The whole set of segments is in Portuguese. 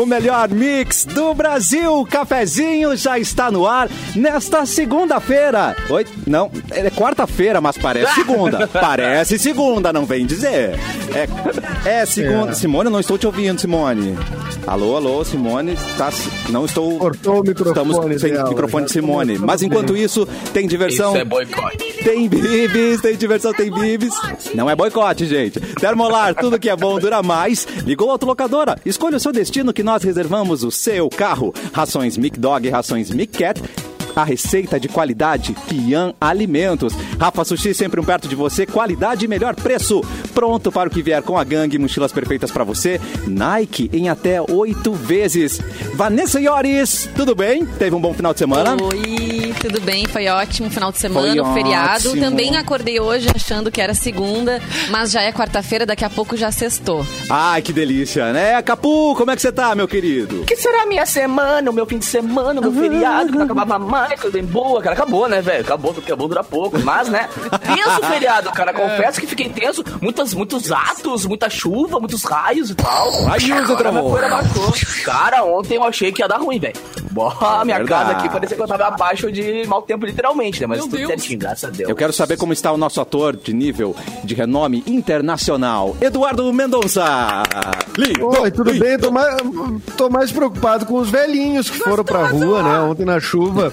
O melhor mix do Brasil. Cafezinho já está no ar nesta segunda-feira. Oi? Não, é quarta-feira, mas parece segunda. parece segunda, não vem dizer. É, é segunda. Simone, eu não estou te ouvindo, Simone. Alô, alô, Simone. Tá, não estou. Cortou o microfone. Estamos sem dela, microfone de já Simone. Mas enquanto bem. isso, tem diversão. Isso é boicote. Tem bibis, tem diversão, tem bibis. Não é boicote, gente. Termolar, tudo que é bom dura mais. Ligou a autolocadora. Escolha o seu destino que nós reservamos o seu carro. Rações Mic Dog, rações Mic Cat. A receita de qualidade Pian Alimentos. Rafa Sushi sempre um perto de você, qualidade e melhor preço. Pronto para o que vier com a gangue, mochilas perfeitas para você. Nike em até oito vezes. Vanessa Iores, tudo bem? Teve um bom final de semana? Oi, tudo bem? Foi ótimo final de semana, Foi o feriado. ótimo. Também acordei hoje achando que era segunda, mas já é quarta-feira, daqui a pouco já sextou. Ai, que delícia, né? Capu, como é que você tá, meu querido? O que será a minha semana, o meu fim de semana, o meu feriado, que não acabava mais, coisa bem boa, cara. Acabou, né, velho? Acabou, porque é bom durar pouco. Mas, né? Tenso o feriado, cara. Confesso que fiquei tenso. Muitas, muitos atos, muita chuva, muitos raios e tal. Amor. poeira baixou. Cara, ontem eu achei que ia dar ruim, velho. Boa, minha verdade. casa aqui parecia que eu tava abaixo de mau tempo, literalmente, né? Mas Meu tudo Deus. certinho, graças a Deus. Eu quero saber como está o nosso ator de nível de renome internacional, Eduardo Mendonça. Lindo, Oi, tudo lindo. bem? Tô mais, tô mais preocupado com os velhinhos que foram pra rua, né? Ontem na chuva.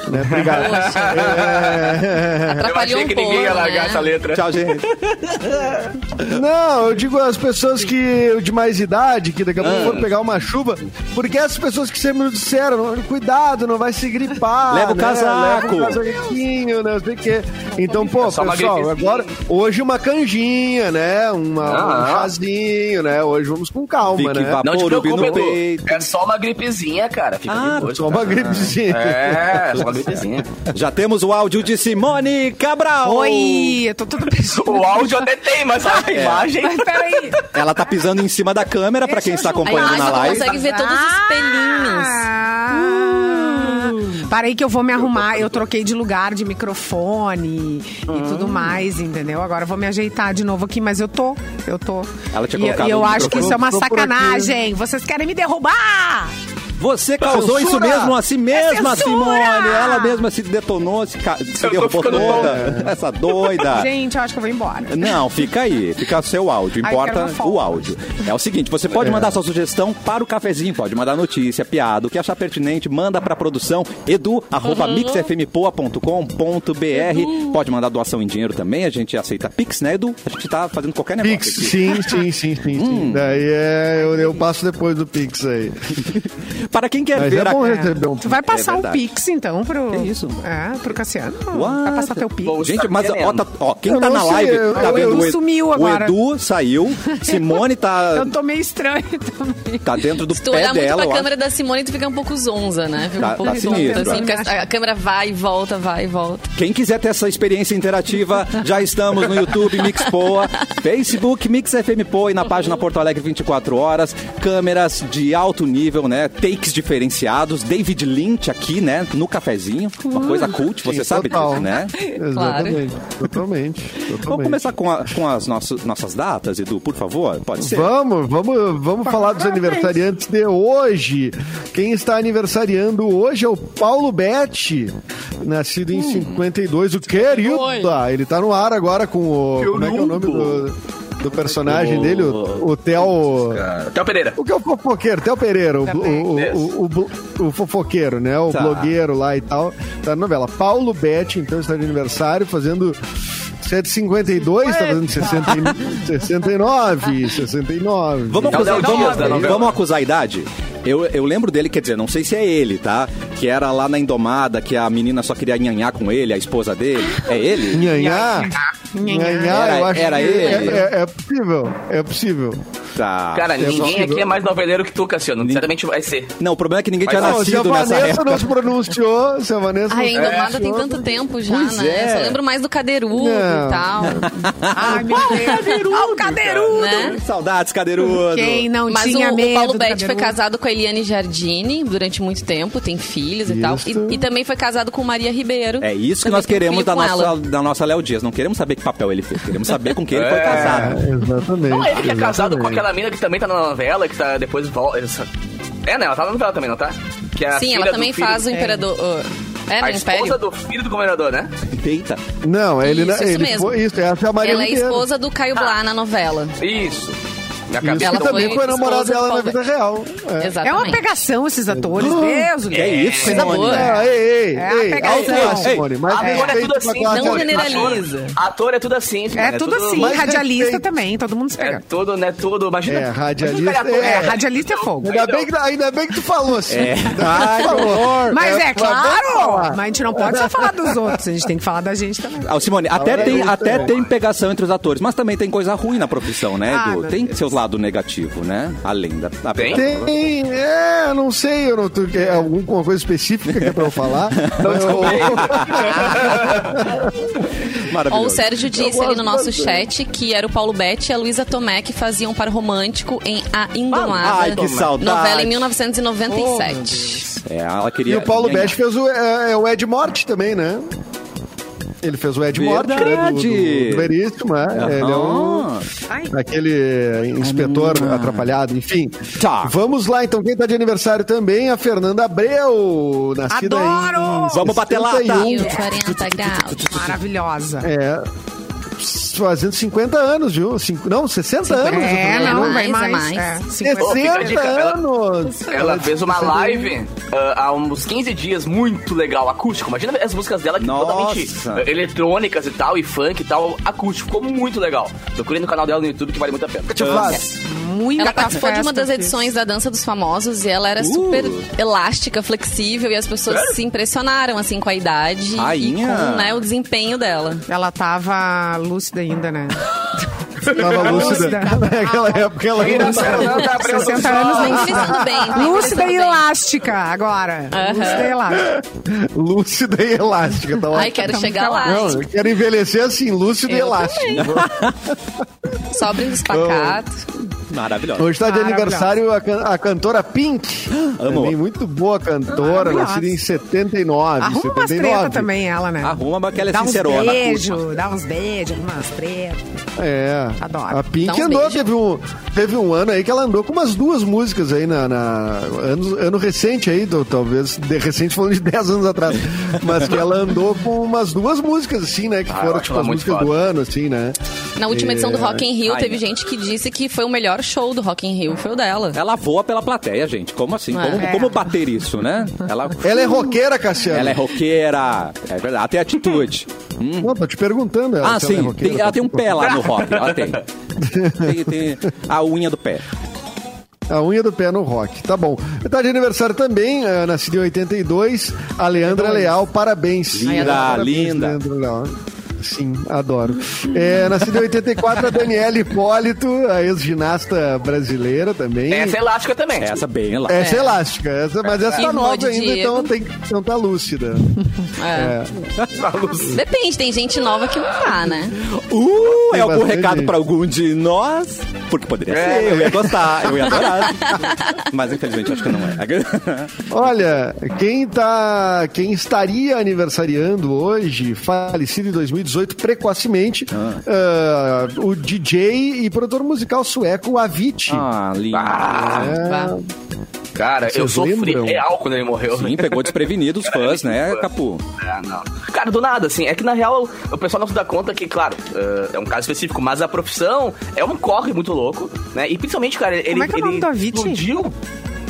Né? Obrigado. É... Eu Atrapalhou achei um que pouco, ninguém ia largar né? essa letra. Tchau, gente. Não, eu digo as pessoas que de mais idade, que daqui a pouco foram pegar uma chuva, porque essas pessoas que sempre nos disseram, "Não, cuidado, não vai se gripar. Leva o né? casaco." Leva o casaquinho, né? Não sei o quê. Então, pô, É pessoal, agora, hoje uma canjinha, né? Uma, Ah. um chazinho, né? Hoje vamos com calma, Fique né? vapor. Não te no Edu. peito. É só uma gripezinha, cara. Fica Ah, de boa. Só uma gripezinha. É, só Já temos o áudio de Simone Cabral. Oi, eu tô tudo perdido. O áudio até tem, mas a É. imagem... Mas peraí. Ela tá pisando em cima da câmera pra quem está acompanhando na live. consegue ver todos os pelinhos. Ah. Parei que eu vou me arrumar. Eu troquei de lugar de microfone e tudo mais, entendeu? Agora eu vou me ajeitar de novo aqui, mas eu tô. Eu tô. Ela tinha e, colocado e eu acho que isso é uma sacanagem. Vocês querem me derrubar? Você causou isso Censura! mesmo a si mesma, É! Simone. Ela mesma se detonou, se, ca- se derrubou toda. Essa doida. Gente, eu acho que eu vou embora. Não, fica aí, fica o seu áudio, importa o áudio. É o seguinte, você pode mandar sua sugestão para o cafezinho, pode mandar notícia, piada, o que achar pertinente, manda para produção edu, arroba mixfmpoa.com.br, pode mandar doação em dinheiro também, a gente aceita Pix, né Edu? A gente tá fazendo qualquer negócio Pix, aqui. sim, sim, sim, sim. sim. Daí é, eu, eu passo depois do Pix aí. Para quem quer Mas ver é a... bom receber um Tu vai passar o verdade. Pix, então, pro. Que isso? É, pro Cassiano. What? Vai passar teu Pix. Bom, Gente, mas ó, tá- ó, quem Eu tá na live eu- tá eu- vendo o, Ed- sumiu o agora. Edu saiu, Simone tá, Eu tô meio estranho também. tá dentro do Se tu pé olhar muito dela. pra ó. câmera da Simone, tu fica um pouco zonza, né? Fica Tá- um pouco tá zonza, sinistro. assim, a, a câmera vai e volta, vai e volta. Quem quiser ter essa experiência interativa, já estamos no YouTube Mix Poa, Facebook Mix FM Poa e na página Porto Alegre 24 horas. Câmeras de alto nível, né? Takes diferenciados. David Lynch aqui, né? No cafezinho. Uma coisa cult, você Sim, sabe total. disso, né? Exatamente. Totalmente. totalmente. Vamos começar com, a- com as nossas, nossas datas, Edu, por favor? Pode ser? Vamos, vamos, vamos falar dos aniversariantes de hoje. Quem está aniversariando hoje é o Paulo Betti, nascido em 52, o querido. Ele tá no ar agora com o. Como é que é o nome do, do personagem dele? O, o Theo. Théo Pereira. O que é o fofoqueiro? Theo Pereira, o, o, o, o, o- o fofoqueiro, né? O Tá. blogueiro lá e tal. Tá na novela. Paulo Betti, então, está de aniversário, fazendo 752, tá fazendo 60, e- 69, 69. Vamos É o acusar, vamos, vamos acusar a idade? Eu, eu lembro dele, quer dizer, não sei se é ele, tá? Que era lá na Indomada, que a menina só queria nhanhar com ele, a esposa dele. É ele? Nhanhá? Nhanhá, Era- eu acho era que ele? É, é- é possível, é possível. Tá. Cara, ninguém possível. aqui é mais noveleiro que tu, Cassiano. Certamente vai ser. Não, o problema é que ninguém Mas tinha não, Não, se a nascido nessa Vanessa época. não se pronunciou, se a Vanessa Ai, a não se Indomada tem tanto tempo já, Pois né? é. Só lembro mais do Cadeirudo Não. e tal. Ai, meu Deus. Ó, o cadeirudo. né? Saudades, cadeirudo. Quem não Mas tinha o, medo o Paulo Betti foi cadeirudo? casado com a Eliane Giardini durante muito tempo, tem filhos e tal. Isso. E, e também foi casado com Maria Ribeiro. É isso que nós um queremos da nossa, ela. da nossa Léo Dias. Não queremos saber que papel ele fez. Queremos saber com quem ele foi É. casado. É, exatamente. Não, ele que é casado com aquela mina que também tá na novela, que tá depois volta. É, né? Ela tá na novela também, não tá? Que é a Sim, ela também filho- faz o imperador. o- É, A esposa Império. do filho do governador, né? Eita. Não, ele, Isso, isso ele mesmo. foi isso, essa é a Maria Ela é Oliveira. esposa do Caio Blá na novela. Isso. Minha cabeça Ela também foi foi namorada dela na vida real. É. É Exatamente. uma pegação esses atores, Deus. Que é isso, Coisa Simone? boa. Ah, ei, ei, É a ei, pegação. Simone, mas Ator é tudo assim, não generaliza. Ator é tudo assim, É Simone, tudo assim, radialista respeito. também, todo mundo se É pega. tudo, né? Tudo. Imagina. É, radialista, é. É, radialista é fogo. Ainda bem, que, ainda bem que tu falou assim. É. Ai, falou. Mas é, claro, mas a gente não pode só falar dos outros, a gente tem que falar da gente também. Ah, Simone, até, tem, até é. tem pegação entre os atores, mas também tem coisa ruim na profissão, né, Ah, Edu? tem seus lados negativos, né? Além da, da Tem? Tem, é, não sei, eu não tô, é alguma coisa específica que é pra eu falar. Eu- Ó, Maravilhoso. o Sérgio disse Eu ali no nosso chat que era o Paulo Betti e a Luísa Tomé que faziam um par romântico em A Indomada. Ai, que saudade. Novela em 1997. É, ela E queria. o Paulo. Betti fez o, é, é o Ed Morte também, né? Ele fez o Ed Morte, né? Do, Verdade. do, do Veríssimo, é. Ele é um. Ai, aquele inspetor atrapalhado, enfim. Tá. Vamos lá, então, quem tá de aniversário também, a Fernanda Abreu, nascida Adoro! em Vamos bater lata. 61. E o 40 graus. maravilhosa. É, fazendo 50 anos, viu? Cinco, não, 60 anos. É, É não, mais, vai é mais. mais. É, fica a 60 dica, ela- anos. Ela fez uma 61. live ah, há uns 15 dias muito legal, acústico. Imagina as músicas dela que totalmente Nossa. ah, eletrônicas e tal, e funk e tal, acústico. Ficou muito legal. Procurei no canal dela no YouTube que vale muito a pena. Deixa eu Muita Ela participou de uma festa das edições da Dança dos Famosos e ela era super elástica, flexível e as pessoas se impressionaram assim com a idade Rainha. e com né, o desempenho dela. Ela tava lúcida ainda, né? Tava lúcida. Naquela época ela não tava. 60 anos nem bem. tá Lúcida e elástica, agora. Lúcida e elástica. Lúcida e elástica. Tá Ai, quero chegar lá. Não, eu quero envelhecer assim, lúcido e Eu elástico. Só brindo pacato. Maravilhosa. Hoje está de aniversário a, can- a cantora Pink. Amo. Também muito boa cantora, nascida em 79. Arruma umas 79. treta também, ela, né? Arruma, mas que ela é Dá uns sincerona. beijos, dá uns beijos, arruma umas tretas. É. Adoro. A Pink uns andou, teve um, teve um ano aí que ela andou com umas duas músicas aí na. na- ano, ano recente aí, do- talvez. De, recente falando de 10 anos atrás. mas que ela andou com umas duas músicas, assim, né? Que Ah, foram tipo as músicas foda. do ano, assim, né? Na última edição do É. Rock in Rio, Ai, teve gente que disse que foi o melhor show do Rock in Rio, foi o dela. Ela voa pela plateia, gente. Como assim? É. Como, como bater isso, né? Ela, Ela é roqueira, Cassiano. ela é roqueira. É verdade. Ela tem atitude. Hum. Não, tô te perguntando. Ela, Ah, se ela é sim. roqueira, Tem- ela tô tem um pé lá no rock. Ela tem. Tem, tem a unha do pé. A unha do pé no rock. Tá bom. Tá de aniversário também, uh, nascida em 82, a Leandra Leal. Parabéns. Linda, Parabéns, linda. Leandra Leal. Sim, adoro. É, nascida em 84, a Daniela Hipólito, a ex-ginasta brasileira também. Essa é elástica também. Essa bem lá. Essa é elástica, essa, mas essa tá nova ainda, Diego. então, tem, então tá lúcida. É. Depende, tem gente nova que não tá, né? Uh, Tem é algum recado gente. pra algum de nós? Porque poderia É. ser, eu ia gostar, eu ia adorar. Mas infelizmente acho que não é. Olha, quem tá, quem estaria aniversariando hoje, falecido em 2018 precocemente, ah, o DJ e produtor musical sueco Avicii. Ah, lindo. Vá. Cara, eu Vocês sofri lembram? real quando ele morreu. Sim, pegou desprevenido os fãs, né, Capu? É, não. Cara, do nada, assim, é que na real o pessoal não se dá conta que, claro, eh, é um caso específico, mas a profissão é um corre muito louco, né? E principalmente, cara, ele, é que é o ele nome do Avicii? explodiu.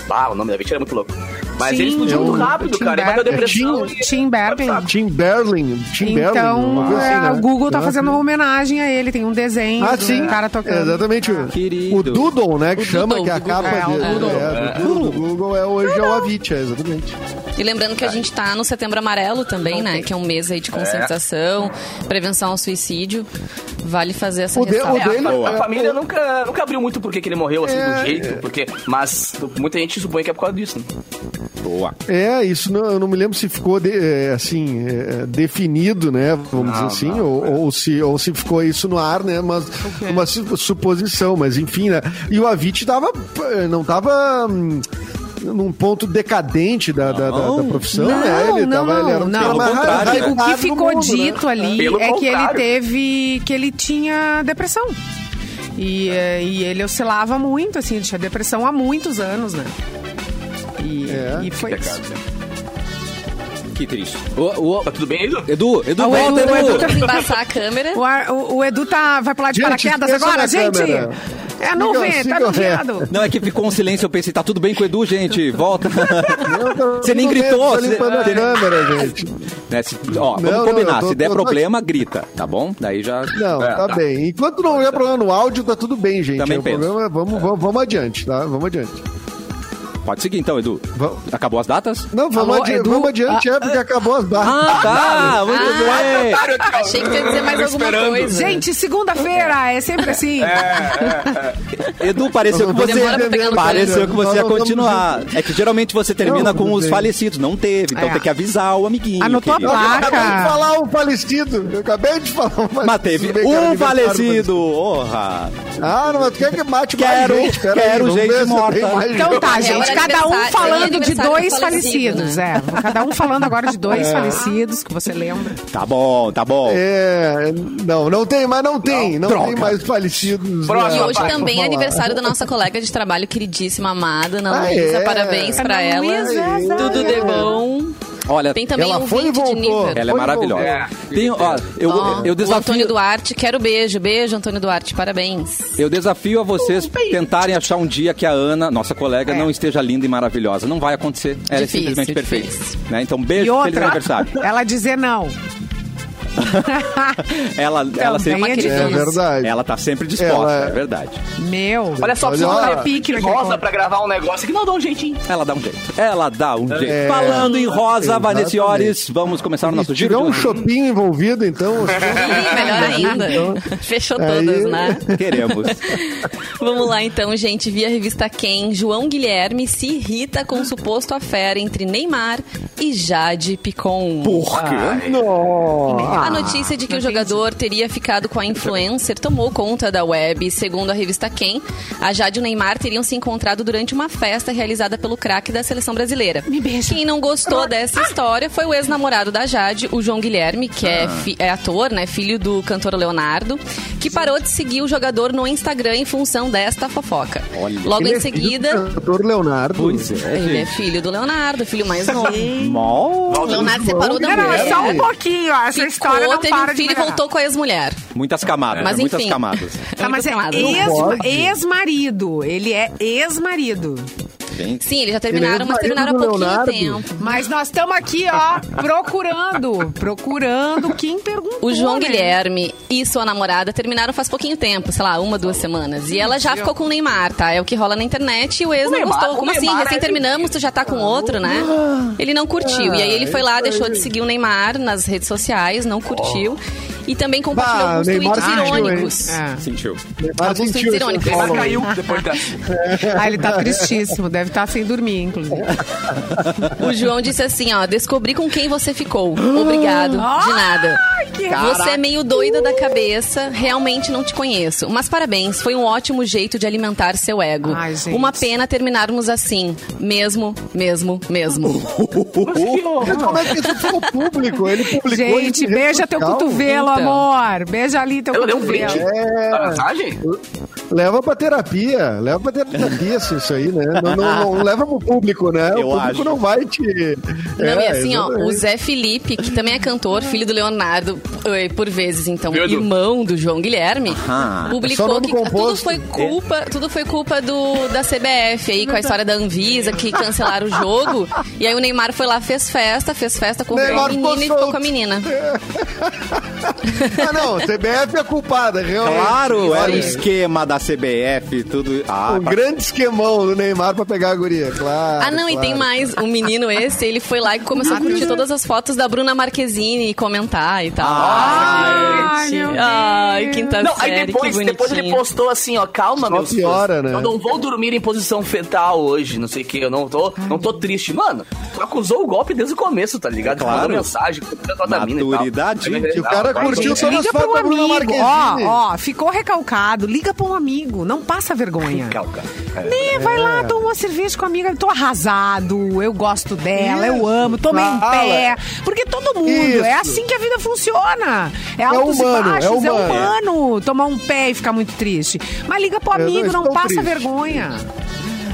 Ah, o nome da Avicii era muito louco. Mas Sim, ele explodiu é muito rápido, Tim cara. Ele bateu depressão. Tim- e- Tim Berlin. Tim Berlin. Então, assim, é, né? o Google tá Ah, fazendo uma homenagem a ele. Tem um desenho Ah, do sim. cara tocando. Exatamente. O- Querido. O Doodle, né? Que O chama, Doodle, que é a capa É, o Doodle. Doodle. É, do Doodle do Google é hoje é o Avicii, é, exatamente. E lembrando que a gente tá no Setembro Amarelo também, né? Que é um mês aí de conscientização, prevenção ao suicídio. Vale fazer essa O ressalva. É, a, a é, família nunca, nunca abriu muito porque que ele morreu assim É, do jeito, porque, mas muita gente supõe que é por causa disso. Né? Boa. É, isso não, eu não me lembro se ficou de- é, assim é, definido, né? Vamos dizer assim, Ou, ou se ou se ficou isso no ar, né? Mas uma su- suposição, mas enfim, né? E o Avicii tava não tava hum, num ponto decadente da, da, da- da Não. profissão, Não, né? Ele não, tava, ele era um não. contrário, né? O que ficou mundo, né? dito ali Pelo é que ele contrário. teve. que ele tinha depressão. E, eh, e ele oscilava muito, assim, ele tinha depressão há muitos anos, né? E, É. e foi isso. Pecado, né? Que triste. O, o- Tá tudo bem, Edu? Edu, Edu, Ah, o volta, Edu, o Edu. Edu tá- Vamos embaçar a câmera. O, ar- o- o Edu tá, vai pular de Gente, paraquedas agora, gente? câmera. É nuvem, tá siga no o ré. viado. Não, é que ficou um silêncio, eu pensei, tá tudo bem com o Edu, gente, volta. Tô- Você nem tô gritou, Tô você- limpando a você- câmera, gente. Né, se- ó, vamos Não, não, combinar, tô- se der tô- tô problema, grita, tá bom? Daí já... Não, É, tá, tá. bem. Enquanto não houver problema no áudio, tá tudo bem, gente. Também É, o penso. problema é- vamos, vamos, vamos adiante, tá? Vamos adiante. Pode seguir então, Edu. Vamos. Acabou as datas? Não, vamos, Alô, adi Edu? vamos adiante, é porque acabou as datas. Ah, tá, muito bem. Achei que ia dizer mais alguma esperando. coisa. Gente, segunda-feira é sempre assim. Edu, pareceu que você, pareceu que você ia continuar. É que geralmente você termina Não, com os falecidos. Não teve, então É. tem que avisar o amiguinho. Anotou a querido. placa. Eu acabei de falar um falecido. Eu acabei de falar um falecido. Mas teve um falecido. Orra. Ah, não, mas tu quer que mate Quero- mais gente? Pera quero aí, gente morta. Então tá, É gente, cada um falando de aniversário dois do falecido, falecidos, né? é. Cada um falando agora de dois falecidos, que você lembra. Tá bom, tá bom. É, não, não tem, mas não tem. Não, Droga. tem mais falecidos. Próximo, E hoje também é aniversário da nossa colega de trabalho queridíssima, amada, Ana Ah, Luísa. é? Parabéns pra Ana ela. Luísa, Tudo de é. bom. Olha, Tem também Ela um foi e 20 de voltou. nível. ela é maravilhosa. É. Tem, ó, eu, Ó, eu O desafio. Antônio Duarte, quero beijo. Beijo, Antônio Duarte, parabéns. Eu desafio a vocês tentarem achar um dia que a Ana, nossa colega, não esteja linda e maravilhosa. Não vai acontecer. Ela Difícil, é simplesmente perfeita. difícil. Né? Então, E beijo, feliz outra, aniversário. ela dizer não. Ela, ela sempre. é É verdade. Ela tá sempre disposta, Ela- é verdade. Meu. Olha só, Olha, precisa uma Pique rosa pra gravar um negócio aqui. Não, dá um jeitinho. Ela dá um jeito. Ela dá um jeito. É, Falando em rosa, exatamente. Vanessa Iores, vamos começar o Se nosso tiver giro. um de- shopping envolvido, então. Ih, melhor ainda. Fechou Aí- todas, né? Queremos. Vamos lá então, gente. Via revista Quem, João Guilherme se irrita com o suposto affair entre Neymar e Jade Picon. Por quê? Nossa. A notícia de que o jogador teria ficado com a influencer tomou conta da web. Segundo a revista Quem, a Jade e o Neymar teriam se encontrado durante uma festa realizada pelo craque da seleção brasileira. Me beija. Quem não gostou dessa história foi o ex-namorado da Jade, o João Guilherme, que é, fi- é ator, né, filho do cantor Leonardo, que parou de seguir o jogador no Instagram em função desta fofoca. Olha, Logo Ele em é filho seguida, do cantor Leonardo. Pois é, ele é filho do Leonardo, filho mais novo. Leonardo separou da não, mulher. só um pouquinho, ó. Essa história Ficou, não teve para um filho e voltou com a ex-mulher. Muitas camadas, Mas muitas enfim. camadas. Tá, mas é ex-marido. Ele é ex-marido. Gente, Sim, eles já terminaram, mas terminaram há pouquinho Leonardo. tempo. Mas nós estamos aqui, ó, procurando. Procurando quem perguntou. O João né? Guilherme e sua namorada terminaram faz pouquinho tempo, sei lá, uma, duas semanas. E ela já ficou com o Neymar, tá? É o que rola na internet e o ex O não Neymar- gostou. Como assim? Neymar Recém é- terminamos, tu já tá com outro, né? Ele não curtiu. E aí ele foi lá, deixou de seguir o Neymar nas redes sociais, não curtiu. E também compartilhou Bah, alguns Neymar tweets sentiu, irônicos. É. sentiu. Neymar Alguns sentiu tweets irônicos. Neymar caiu depois dessa. Ah, ele tá tristíssimo. Deve estar sem dormir, inclusive. O João disse assim, ó, descobri com quem você ficou. Obrigado, de nada. que Você é meio doida da cabeça, realmente não te conheço. Mas parabéns, foi um ótimo jeito de alimentar seu ego. Ai, gente. Uma pena terminarmos assim. Mesmo, mesmo, mesmo. Mas como é que isso ficou público? Ele publicou Gente, beija teu cotovelo. Amor. Beija ali teu Ela deu um print. É. Mensagem? Leva pra terapia. Leva pra terapia isso, isso aí, né? Não, não- não leva pro público, né? Eu o público acho. não vai te. Não, É, e assim, ó, o exatamente. Zé Felipe, que também é cantor, filho do Leonardo, eh, por vezes, então, Deus. irmão do João Guilherme, Aham. É publicou nome que tudo composto. foi culpa, tudo foi culpa do, da CBF aí, com a história da Anvisa, que cancelaram o jogo. E aí o Neymar foi lá, fez festa, fez festa com a menina e ficou com a menina. Ah, não, CBF é culpada, realmente. Claro, era o Olha, esquema da CBF, tudo. Ah, Um grande esquemão do Neymar pra pegar a guria, claro. Ah, não, e tem claro. mais. O menino esse, ele foi lá e começou a curtir todas as fotos da Bruna Marquezine e comentar e tal. Ai, gente. meu Deus. Ai, quinta Não, série, aí depois, que depois ele postou assim, ó, calma, Só meus piora, né? Eu não vou dormir em posição fetal hoje, não sei o que, eu não tô, não tô triste. Mano, tu acusou o golpe desde o começo, tá ligado? Tu Claro. Mandou mensagem, com a mina e tal. Maturidade. Aí, E o cara vai, curtiu nas Liga pra fotos um amigo. Ó, ó, ficou recalcado. Liga pra um amigo. Não passa vergonha. Calca. É. Né, vai lá, toma uma cerveja com a amiga. Tô arrasado, eu gosto dela, eu amo, tomei em fala. pé. Porque todo mundo, Isso. é assim que a vida funciona. É altos humano, e é baixos, é humano. humano. Tomar um pé e ficar muito triste. Mas liga pro não amigo, não, passa triste. vergonha.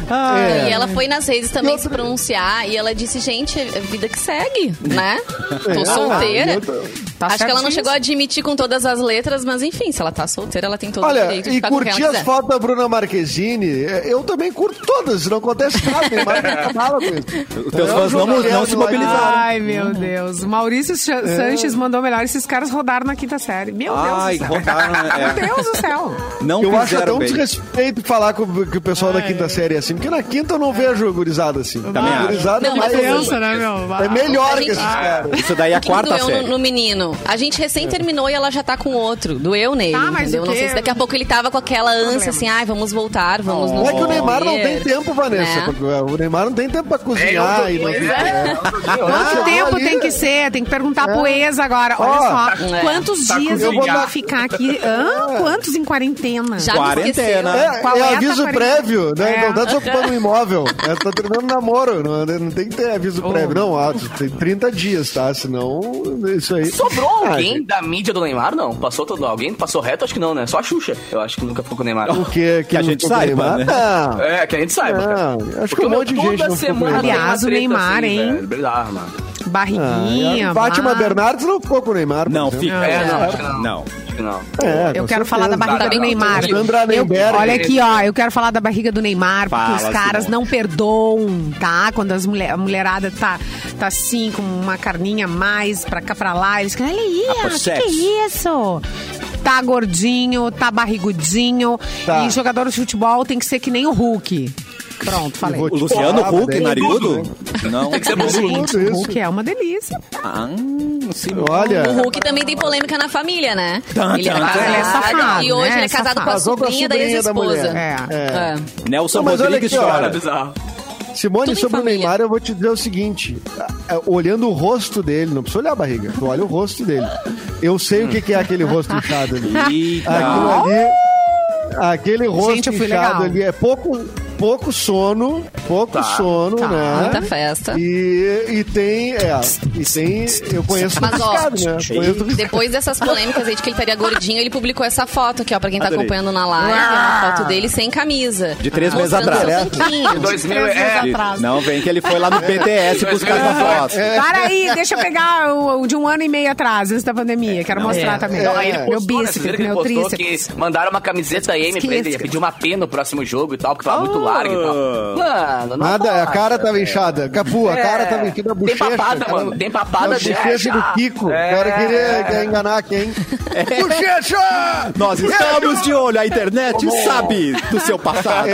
Ah, É. E ela foi nas redes também E se outra- pronunciar e ela disse, gente, é vida que segue, né? Tô É, solteira. e outra- Tá Acho que ela não chegou a admitir com todas as letras, mas enfim, se ela tá solteira, ela tem todo o Olha, direito de e ficar com quem curtir as fotos da Bruna Marquezine, é, eu também curto todas, não acontece nada, nem mais nem mala com isso. Os teus É, fãs o não, não se mobilizaram. Ai, meu Deus. Maurício Ch- Sanches mandou melhor. Esses caras rodaram na quinta série. Meu Ai, Deus do céu. rodaram, é. Meu Deus do céu. Não Eu acho até um bem. desrespeito falar com, que o pessoal da quinta série é assim, porque na quinta eu não vejo gurizada assim. Também acho. Gurizada Não, é mas mais- Pensa, né, meu? É melhor A que gente- esses caras. Isso daí é a O que quarta doeu série. no, no menino? A gente recém terminou e ela já tá com outro. Doeu nele, Tá, mas entendeu? o Não sei se daqui a pouco ele tava com aquela ânsia assim, ai, vamos voltar, vamos nos É que o Neymar não tem ver", tempo, Vanessa. né? O Neymar não tem tempo pra É, cozinhar e não tem é. Quanto Ah, tempo ali- tem que ser? Tem que perguntar pro ex agora. Olha só, é. quantos tá dias eu vou ficar aqui? Hã? Quantos em quarentena? Já Quarentena. É, Qual é é aviso prévio, né? É. Não tá desocupando um imóvel. É, tá terminando namoro. Não, não tem que ter aviso Oh. prévio. Não, ah, tem 30 dias, tá? Senão, isso aí. Sobrou Ah, alguém gente, da mídia do Neymar? Não. Passou todo alguém? Passou reto? Acho que não, né? Só a Xuxa. Eu acho que nunca ficou com o Neymar. O que, Que a gente saiba, Neymar? né? Não. É, que a gente saiba. Não, acho que Porque, um monte de gente toda semana Aliás, o treta Neymar, assim, hein? velho. Bizarro, mano. Barriguinha. Ah, a Fátima blá. Bernardes não ficou com o Neymar. por Não, exemplo. fica. É, não, acho que não. Não. Não. É, Eu quero falar da certeza. barriga do Neymar. Eu- olha aqui, ó. Eu quero falar da barriga do Neymar, porque Fala, os caras Simone. não perdoam, tá? Quando as mulher, a mulherada tá, tá assim, com uma carninha a mais pra cá pra lá, eles ficam, olha aí, Ah, por que, que é isso? Tá gordinho, tá barrigudinho. Tá. E jogador de futebol tem que ser que nem o Hulk. Pronto, falei. O Luciano daí- narigudo? Não. Tem que ser. Gente, isso. o Hulk é uma delícia. Ah, sim. Olha. O Hulk também tem polêmica na família, né? Tan, ele é casado, tan. Ele é safado, e hoje né? ele é casado com a Casou com a sobrinha da sobrinha ex-esposa. É. É. É. Nelson Não, mas olha Rodrigues aqui, chora. bizarro. Simone, Tudo sobre o. Neymar, eu vou te dizer o seguinte: é, olhando o rosto dele, não precisa olhar a barriga, tu olha o rosto dele. Eu sei o que que é aquele rosto inchado ali. Eita. Aquilo ali. Aquele rosto Gente, inchado legal. ali é pouco, pouco sono, pouco Tá. sono, Tá. né? Muita festa. E, e tem, é, e tem, eu conheço Mas, ó, riscado, né? Conheço Depois dessas polêmicas aí de que ele estaria gordinho, ele publicou essa foto aqui, ó, pra quem tá Adorei. acompanhando na live. É uma foto dele sem camisa. De três meses atrás. De 2000, Três meses é. atrás. Não, vem que ele foi lá no BTS buscar essa foto. Para aí, deixa eu pegar o, o de um ano e meio atrás, antes da pandemia. Quero mostrar é. também. Não, aí ele meu postou, né? Vocês bíceps, ele meu tríceps. que mandaram uma camiseta M pra ele, ia pedir uma P no próximo jogo e tal, porque tava muito larga e tal. Mano, não Nada, a pode, cara tava inchada. Capu, a É. cara tava inchada, a Tem bochecha. papada, cara. mano, tem papada A bochecha já. do Kiko. É. O cara queria, queria enganar quem? Bochecha! Nós estamos de olho, a internet sabe do seu passado.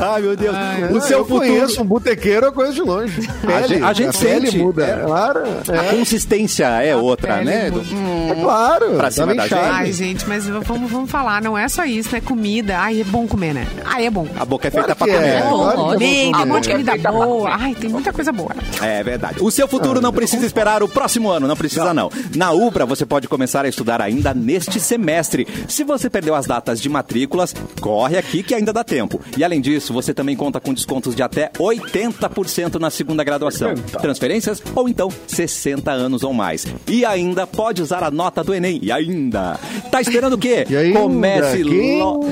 Ai, meu Deus. o seu eu futuro. conheço um botequeiro, eu conheço de longe. Pele, gente- a gente pele sente, muda. é. Claro, A é, consistência é outra, pele né? muda. É claro. Pra cima da inchado. Ai, gente, mas vamos, vamos falar, não é só isso, né? Comida. Ai, é bom comer, né? Ai, é bom. A boca é feita Claro pra comer. é. bom, é tem um monte de comida boa. Ai, tem muita coisa boa. É verdade. O seu futuro não precisa esperar o próximo ano, não precisa não. Na Ubra você pode começar a estudar ainda neste semestre. Se você perdeu as datas de matrículas, corre aqui que ainda dá tempo. E além disso, você também conta com descontos de até 80% na segunda graduação. Transferências ou então 60 anos ou mais. E ainda pode usar a nota do Enem. E ainda. Tá esperando o quê? E ainda? Comece logo.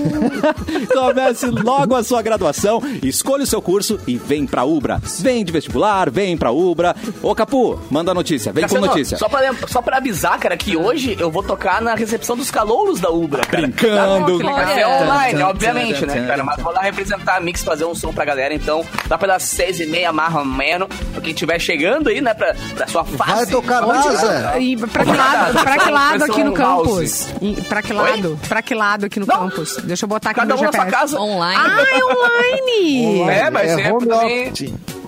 Comece logo a sua graduação, escolha o seu curso e vem pra Ubra. Vem de vestibular, vem pra Ubra. Ô Capu, manda a notícia, vem com Cassiano, notícia. Só pra, só pra avisar, cara, que hoje eu vou tocar na recepção dos calouros da Ubra. Cara. Brincando. Tá, Olha. é online, obviamente, né, cara? Mas vou lá representar a Mix, fazer um som pra galera, então. Dá pelas seis e meia, mais ou menos. Pra quem estiver chegando aí, né, pra, pra sua fase. Vai tocar Onde- NASA? E pra que lado, pra que lado aqui no campus? Pra que lado? Pra que lado aqui no campus? Deixa eu botar aqui Cada no um na meu sua GPS. casa. Online. Ah, é online! É, vai É ser home também.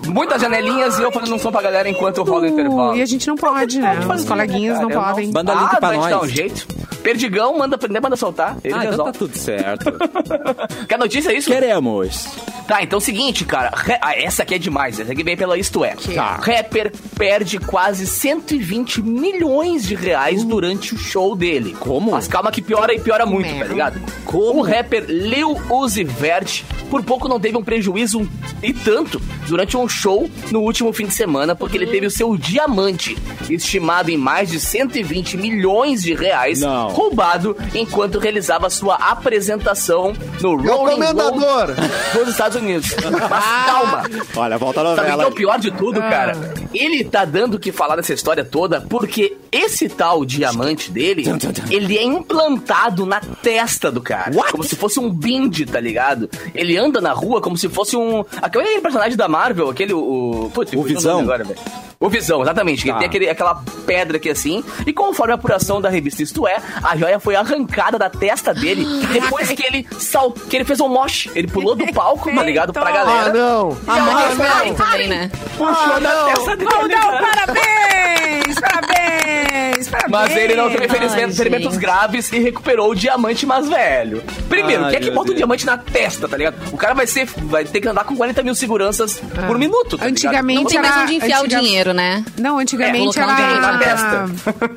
Muitas janelinhas e eu fazendo um som pra galera enquanto rola o intervalo. Uh, e a gente não pode, né? Os coleguinhas não cara, eu podem. Manda link ah, pra nós. dar um jeito. Perdigão, manda prender, manda soltar. Ele Ah, então resolve. tá tudo certo. Quer notícia é isso? Queremos. Tá, então é o seguinte, cara. Re- ah, essa aqui é demais. Essa aqui vem pela Isto É. Tá. Rapper perde quase 120 milhões de reais durante o show dele. Como? Mas calma que piora e piora muito, tá ligado? Como? O rapper Lil Uzi Vert por pouco não teve um prejuízo e tanto durante um show no último fim de semana, porque ele teve o seu diamante, estimado em mais de 120 milhões de reais, Não. roubado enquanto realizava sua apresentação no É o Rolling comendador. Dos Estados Unidos. Mas calma. Olha, volta a Sabe o que novela. é o pior de tudo, cara? Ele tá dando o que falar dessa história toda porque esse tal diamante dele, ele é implantado na testa do cara. What? Como se fosse um binde, tá ligado? Ele anda na rua como se fosse um... Aquele personagem da Marvel, aquele... O, putz, O Visão. Agora, velho. O Visão, exatamente. que Tá. Ele tem aquele, aquela pedra aqui assim. E conforme a apuração da revista Isto É, a joia foi arrancada da testa dele depois que ele sal, que ele fez um moche. Ele pulou do palco, tá ligado? Pra galera. Ah, não. Aí, Ah, Também, também, né? puxou da testa dele. Um cara. parabéns! Parabéns! Parabéns! Mas ele não teve ferimentos, ferimentos graves e recuperou o diamante mais velho. Primeiro, Ai, quem é que bota o Deus. diamante na testa, tá ligado? O cara vai ser, vai ter que andar com 40 mil seguranças por minuto, tá? Antigamente Não tem mais onde enfiar antiga- o dinheiro, né? Não, antigamente É, era. na testa.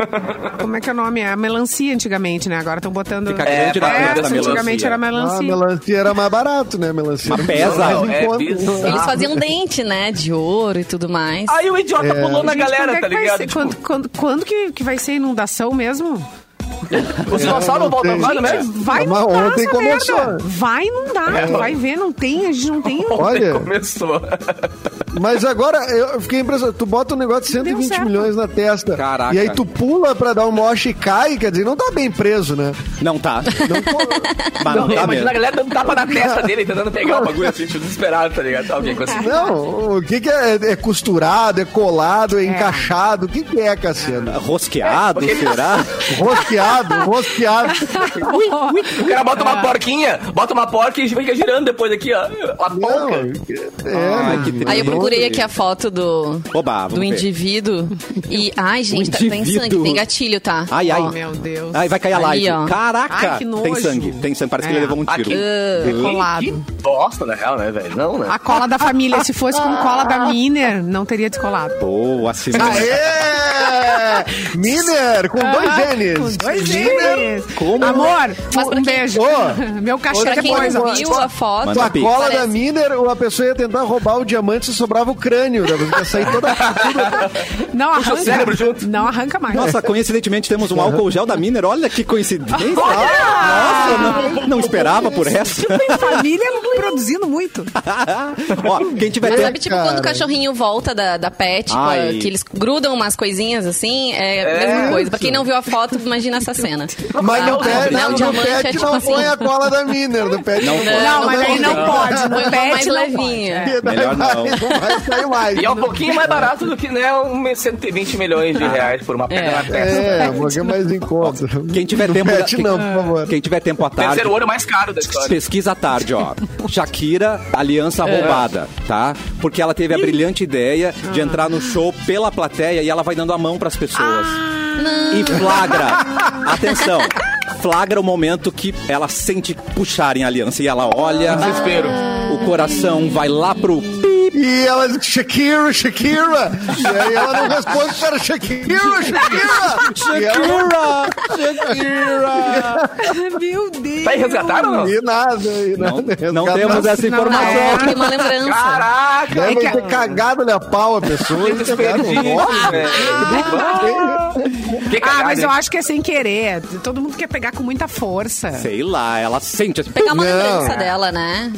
Como é que é o nome? A melancia antigamente, né? Agora estão botando. Fica É, grande na é, testa, essa antigamente melancia. era Ah, melancia. melancia era mais barato, né? Melancia. Mas pesa. É, bizarro. Eles faziam dente, né? De ouro e tudo mais. Aí o idiota É. pulou na Gente, galera, é tá que vai ligado? ser? Tipo, Quando, quando, quando que, que vai ser inundação mesmo? O dinossauro não volta tem. agora, né? Vai Mas inundar ontem essa começou. merda. Vai inundar. É. tu vai ver, não tem, a gente não tem. Olha. Começou. Mas agora, eu fiquei impressionado. Tu bota um negócio de Deu 120 certo. milhões na testa. Caraca. E aí tu pula pra dar um moche e cai, quer dizer, não tá bem preso, né? Não tá. Não tô- Mas não tá Imagina mesmo. a galera dando tapa na testa dele, tentando pegar o bagulho assim, desesperado, tá ligado? Alguém conseguiu. Não, o que, que é? É costurado, é colado, é, encaixado? O que, que é, Cassiano? Rosqueado, será? Rosqueado, rosqueado. O cara bota uma porquinha, bota uma porca e fica girando depois aqui, ó. A porca. é, Ai, que Aí eu procurei aqui a foto do, Oba, do indivíduo. E, ai, gente, tá, tem indivíduo. sangue, tem gatilho, tá? Ai, ai. Ó. Meu Deus. Ai, vai cair a live. ó. Caraca! Ai, que nojo. tem sangue, tem sangue. Parece que É. ele levou um tiro. Aqui. É colado. Que bosta, na real, né, velho? Não, né? A cola da família. Se fosse com cola da Miner, não teria descolado. Boa, Simone. Aê! Miner, com dois Ah, N's. Com dois N's. Como? Amor, um quem- beijo. Ô, Meu cachê depois. não ó. viu a foto, Com a cola Parece- da Miner, a pessoa ia tentar roubar o diamante se sobrava o crânio. Né? Ia sair toda. Não Puxa cérebro arranca. junto. Não arranca mais. Nossa, coincidentemente temos um álcool gel da Miner. Olha que coincidência. Nossa, não, não esperava por essa. Família produzindo muito. Ó, quem tiver Mas tempo. sabe, tipo, cara. quando o cachorrinho volta da, da pet, Ai. que eles grudam umas coisinhas assim, é a mesma coisa. Pra quem não viu a foto, imagina essa cena. Mas Não, pet, não, no diamante pet é tipo não assim. põe a cola da Miner. No pet Não põe. põe. Não, mas aí não pode. Não levinha. pode. É. Melhor não. Não vai sair mais. E é um pouquinho mais barato do que, né, um 120 milhões de reais por uma pedra É. na testa. É, um pouquinho mais em conta. Quem tiver tempo. Pet quem, não, por favor. quem tiver tempo à tarde. Terceiro olho mais caro da história. Pesquisa à tarde, ó. Shakira, aliança roubada, tá? Porque ela teve a brilhante ideia de entrar no show pela plateia e ela vai dando a mão pras pessoas. E flagra. Atenção. Flagra o momento que ela sente puxarem a aliança e ela olha. Desespero. O coração vai lá pro E ela diz, Shakira, Shakira. E aí ela não responde, cara, Shakira, Shakira. Ela- Shakira! Meu Deus. Tá aí, resgataram não? E nada, e Não, nada. não temos essa Não, informação. é. Tem uma lembrança. Caraca! Deve É que- ter cagado-lhe a pau a pessoa. e cagado. Desperdício, Que Ah, mas eu hein? acho que é sem querer. Todo mundo quer pegar com muita força. Sei lá, ela sente assim. Pegar uma Não. lembrança dela, né?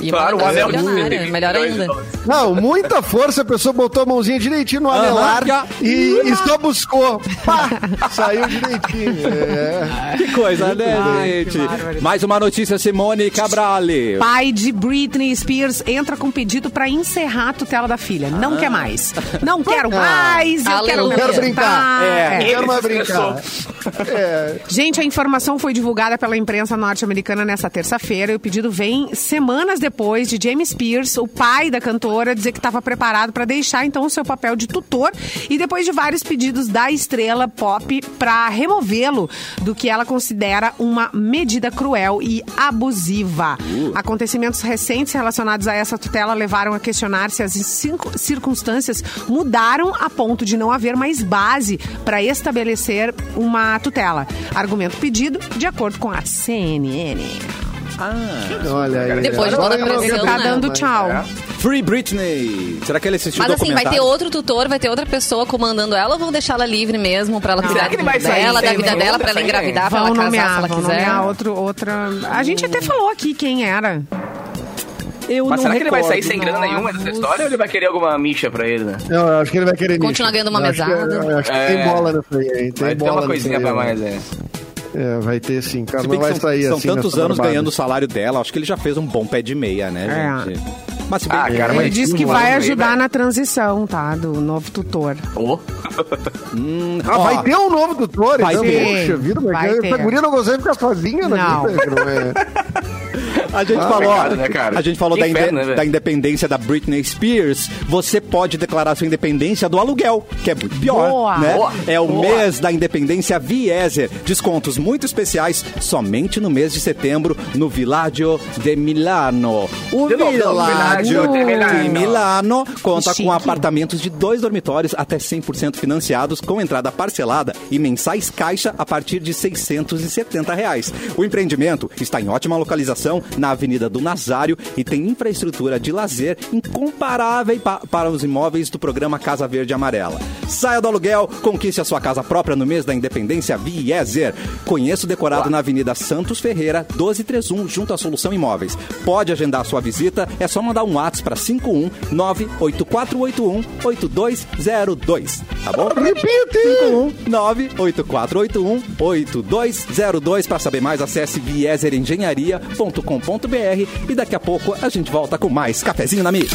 E uma Claro, o anel milionária, melhor ainda. Não, muita força, a pessoa botou a mãozinha direitinho no anelar e, e só buscou. Pá, saiu direitinho. É. Que coisa, né, Ai, gente? Mais uma notícia, Simone Cabrali. Pai de Britney Spears entra com pedido pra encerrar a tutela da filha. Não quer mais. Não quero mais. Eu quero. Quero brincar. É. Não quero mais brincar. É. Gente, a informação foi divulgada pela imprensa norte-americana nessa terça-feira e o pedido vem semanas depois de James Spears, o pai da cantora, dizer que estava preparado para deixar então o seu papel de tutor e depois de vários pedidos da estrela pop para removê-lo do que ela considera uma medida cruel e abusiva. Acontecimentos recentes relacionados a essa tutela levaram a questionar se as cinco circunstâncias mudaram a ponto de não haver mais base para estabelecer uma tutela. Argumento pedido de acordo com a CNN. Olha aí. Depois de toda a eu não pressão, tá né? dando tchau. Free Britney. Será que ele assistiu Mas o assim, vai ter outro tutor, vai ter outra pessoa comandando ela ou vão deixar ela livre mesmo pra ela cuidar Será que ele vai dela, sair da sem vida dela, pra ela engravidar, pra ela casar se ela quiser? outro, outra. A gente até falou aqui quem era. Eu Mas não será que ele vai sair sem grana nenhuma dessa história ou ele vai querer alguma micha pra ele, né? Não, eu acho que ele vai querer Continua nicho. ganhando uma Eu acho que- mesada. acho que É. tem bola nessa aí? Tem Vai ter bola uma nessa coisinha pra né? mais, é. É, vai ter sim. Cara Se não vai são, sair são assim. tantos nessa anos barbada. ganhando o salário dela, acho que ele já fez um bom pé de meia, né, É. gente? Mas se bem Ah, que- cara, Ele disse que um vai aí, ajudar velho. na transição, tá? Do novo tutor. Ô, Hum, Ah, ó, vai ter um novo tutor, Vai então, ter. Poxa vida, mas essa guria não consegue ficar sozinha na Não. vida. A gente Ah, falou, pecado, né, cara? a gente falou da, inde- inferno, né, velho? da independência da Britney Spears. Você pode declarar sua independência do aluguel, que é muito pior, Boa. né? Boa. É o Boa. mês da independência Vieser. Descontos muito especiais somente no mês de setembro no Villaggio de Milano. O De Villaggio de Milano. de Milano conta Que com chique. apartamentos de dois dormitórios até 100% financiados com entrada parcelada e mensais caixa a partir de 670 reais. O empreendimento está em ótima localização na Avenida do Nazário e tem infraestrutura de lazer incomparável pa- para os imóveis do programa Casa Verde Amarela. Saia do aluguel, conquiste a sua casa própria no mês da Independência Vieser. Conheça o decorado na Avenida Santos Ferreira, 1231, junto à Solução Imóveis. Pode agendar a sua visita, é só mandar um WhatsApp para 51984818202, tá bom? Repite! 51984818202 para saber mais, acesse e daqui a pouco a gente volta com mais cafezinho na Mix.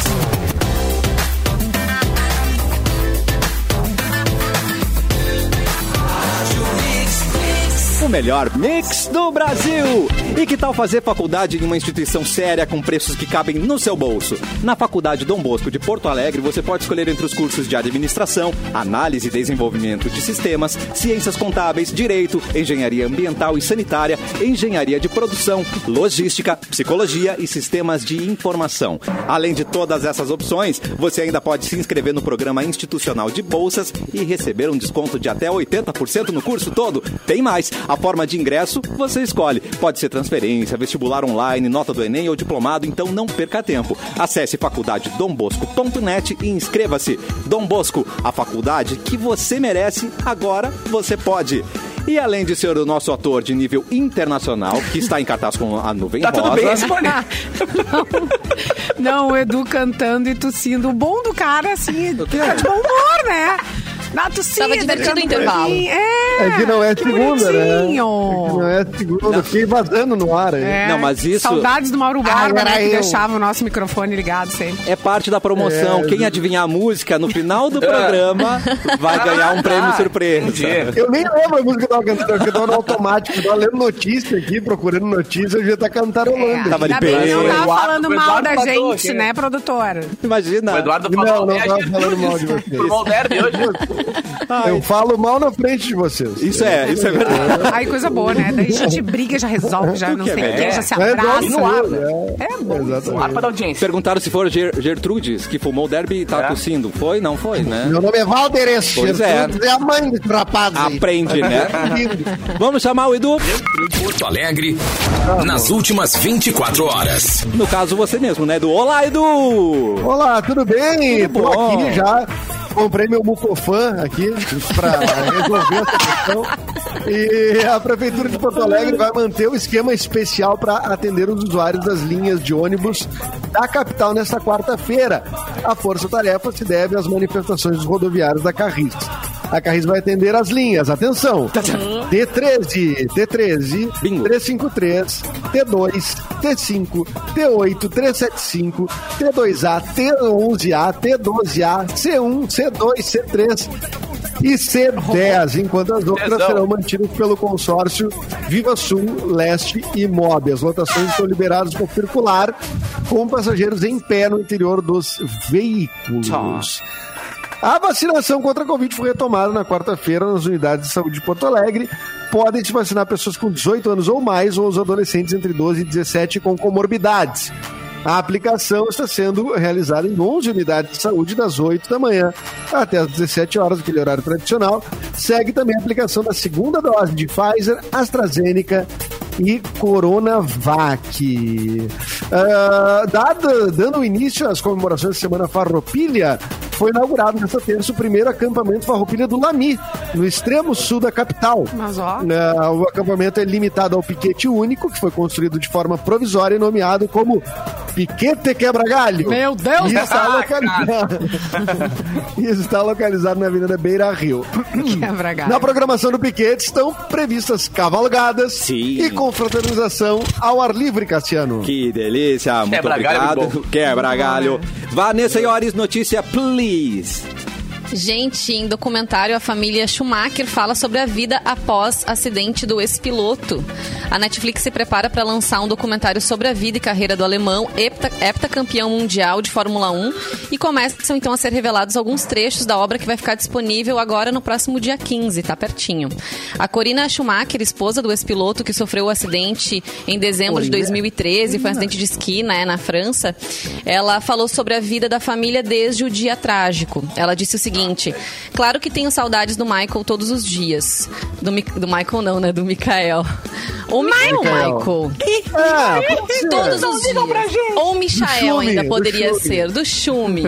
O melhor mix do Brasil! E que tal fazer faculdade em uma instituição séria com preços que cabem no seu bolso? Na Faculdade Dom Bosco de Porto Alegre, você pode escolher entre os cursos de administração, análise e desenvolvimento de sistemas, ciências contábeis, direito, engenharia ambiental e sanitária, engenharia de produção, logística, psicologia e sistemas de informação. Além de todas essas opções, você ainda pode se inscrever no programa institucional de bolsas e receber um desconto de até 80% no curso todo. Tem mais! A forma de ingresso você escolhe. Pode ser transferência, vestibular online, nota do Enem ou diplomado, então não perca tempo. Acesse faculdadedombosco.net e inscreva-se. Dom Bosco, a faculdade que você merece, agora você pode. E além de ser o nosso ator de nível internacional, que está em cartaz com a nuvem tá rosa... tudo bem, Simone? Não, o Edu cantando e tossindo. O bom do cara, assim, fica de bom humor, né? Na Tava divertido o intervalo. É, É que não é que segunda, né? bonitinho. É que não é segunda. Eu fiquei vazando no ar aí. É, Não, mas isso- Saudades do Mauro Barba, Ah, né? Que eu. deixava o nosso microfone ligado sempre. É parte da promoção. É. Quem adivinhar a música no final do programa vai ganhar um prêmio Ah, surpresa. Eu nem lembro a música que eu tava cantando, porque eu tava no automático, eu tava lendo notícia aqui, procurando notícia, eu já tá cantarolando. Tava de bem não tava falando o mal da gente, aqui, né, produtor? Imagina. O Eduardo Não, falou não é, tava falando mal de vocês. Pro hoje. Eu falo mal na frente de vocês. Isso é, isso é verdade. Aí coisa boa, né? Daí a gente briga, já resolve, já não que é sei o melhor. que, já se É, abraça. não, no ar, né? É bom. Exatamente. Ar para a audiência. Perguntaram se for Ger Gertrudes, que fumou o derby e tá É. tossindo. Foi? Não foi, né? Meu nome é Valderes. Pois é. Gertrudes é a mãe desse rapaz aí. Aprende, né? Vamos chamar o Edu. Porto Alegre, nas últimas 24 horas. No caso, você mesmo, né, Edu? Olá, Edu! Olá, tudo bem? Tudo Tô bom. aqui já. Comprei meu Mucofan aqui pra resolver essa questão. E a Prefeitura de Porto Alegre vai manter o esquema especial para atender os usuários das linhas de ônibus da capital nesta quarta-feira. A força-tarefa se deve às manifestações dos rodoviários da Carris. A Carris vai atender as linhas, atenção, T13, T13, Bingo. 353, T2, T5, T8, 375, T2A, T11A, T12A, C1, C2, C3 e C10, enquanto as outras serão mantidas pelo consórcio Viva Sul, Leste e Mob. As lotações estão liberadas para circular com passageiros em pé no interior dos veículos. A vacinação contra a Covid foi retomada na quarta-feira nas unidades de saúde de Porto Alegre. Podem se vacinar pessoas com 18 anos ou mais ou os adolescentes entre 12 e 17 com comorbidades. A aplicação está sendo realizada em 11 unidades de saúde das 8 da manhã até as 17 horas, aquele horário tradicional. Segue também a aplicação da segunda dose de Pfizer, AstraZeneca e Coronavac. Ah, dada- dando início às comemorações da Semana Farroupilha, foi inaugurado nesta terça o primeiro acampamento Farroupilha do Lami, no extremo sul da capital. Mas, ó. O acampamento é limitado ao piquete único, que foi construído de forma provisória e nomeado como Piquete Quebra-Galho. Meu Deus E está localizado. e está localizado na Avenida Beira Rio. Quebra galho. Na programação do Piquete estão previstas cavalgadas Sim. e confraternização ao ar livre, Cassiano. Que delícia, muito Quebra-galho é obrigado. muito Quebra-galho. Vanessa Iores, notícia, please. Luiz. Gente, em documentário, a família Schumacher fala sobre a vida após acidente do ex-piloto. A Netflix se prepara para lançar um documentário sobre a vida e carreira do alemão, hepta- heptacampeão mundial de Fórmula 1, e começam então a ser revelados alguns trechos da obra que vai ficar disponível agora no próximo dia 15, tá pertinho. A Corina Schumacher, esposa do ex-piloto que sofreu o acidente em dezembro de 2013, foi um acidente de esqui, né, na França, ela falou sobre a vida da família desde o dia trágico. Ela disse o seguinte: Claro que tenho saudades do Michael todos os dias. Do, Mi- do Michael, não, né? Do Mikael. Ou Michael. Michael. Michael. É. Todos os dias. Ou Michael Chume, ainda do poderia Chume. ser, do Chume.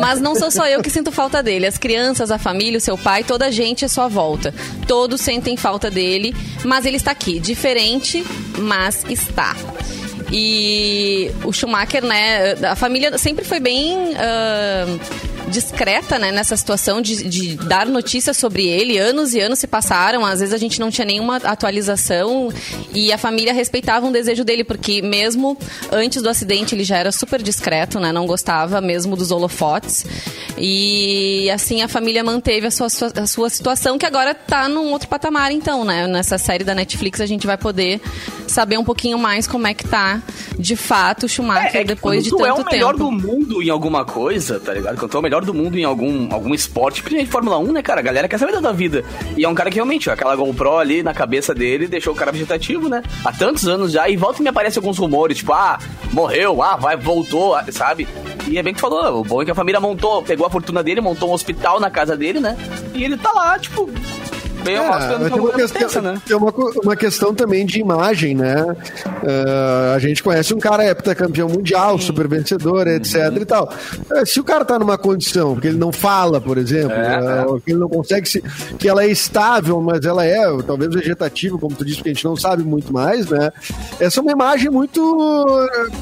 Mas não sou só eu que sinto falta dele. As crianças, a família, o seu pai, toda a gente é sua volta. Todos sentem falta dele, mas ele está aqui. Diferente, mas está. E o Schumacher, né? A família sempre foi bem. ah, discreta, né, nessa situação de, de dar notícias sobre ele. Anos e anos se passaram, às vezes a gente não tinha nenhuma atualização e a família respeitava um desejo dele, porque mesmo antes do acidente ele já era super discreto, né, não gostava mesmo dos holofotes. E assim a família manteve a sua, a sua situação, que agora tá num outro patamar, então, né? Nessa série da Netflix a gente vai poder saber um pouquinho mais como é que tá de fato o Schumacher que depois de quando tu tanto é o melhor tempo. do mundo em alguma coisa, tá ligado? Quando tu é o melhor do mundo em algum, algum esporte, principalmente Fórmula 1, né, cara? A galera quer saber da vida. E é um cara que realmente, ó, aquela GoPro ali na cabeça dele deixou o cara vegetativo, né? Há tantos anos já. E volta e me aparecem alguns rumores, tipo, ah, morreu, ah, vai, voltou, ah, sabe? E é bem que falou, o bom é que a família montou, pegou a fortuna dele, montou um hospital na casa dele, né? E ele tá lá, tipo, bem É, alguma coisa questão, pensa, né? tem uma, uma questão também de imagem, né? Ah, a gente conhece um cara heptacampeão mundial, super vencedor, etc e tal. Eh, se o cara tá numa condição que ele não fala, por exemplo, É, ou que ele não consegue se. que ela é estável, mas ela é talvez vegetativa, como tu disse, porque a gente não sabe muito mais, né? Essa é uma imagem muito.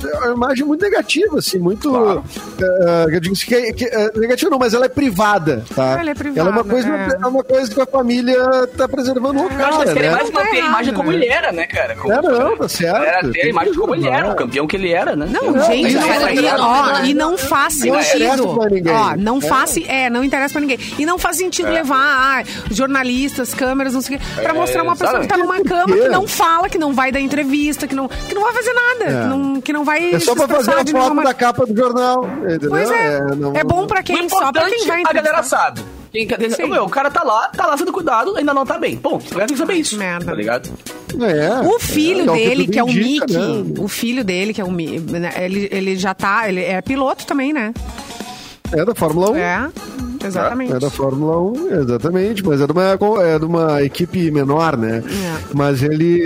é uma imagem muito negativa, assim, muito. Claro. eh, eu digo assim, que, que, negativa não, mas ela é privada, tá? Ela é privada, Ela é uma coisa, é. é uma coisa que a família tá preservando o cara, eles querem né? mais manter a imagem como né? ele era, né, cara? Como, É, não, tá certo. Era ter a imagem como ele era, o campeão que ele era, né? Não, Não, gente, não não, interessa e, e não faz Não interessa sentido. pra ninguém. Ó, não É. faz, é, não interessa pra ninguém. E não faz sentido levar ah, jornalistas, câmeras, não sei o quê, pra É, mostrar uma pessoa que tá numa cama, que não fala, que não vai dar entrevista, que não, que não vai fazer nada, É. que, não, que não vai É só pra fazer a foto nenhuma da capa do jornal. Entendeu? Pois é, não- é bom pra quem, só pra quem vai a galera sabe. Sim. meu, o cara tá lá, tá lá sendo cuidado, ainda não tá bem. Bom, o cara tem que saber isso. Merda. Tá ligado? É, O filho é, o dele, que é o indica, Mickey, né? o filho dele, que é o Mickey, né, ele, ele já tá, ele é piloto também, né? É da Fórmula 1. É, exatamente. É da Fórmula 1, exatamente, mas é de uma, é de uma equipe menor, né? É. Mas ele.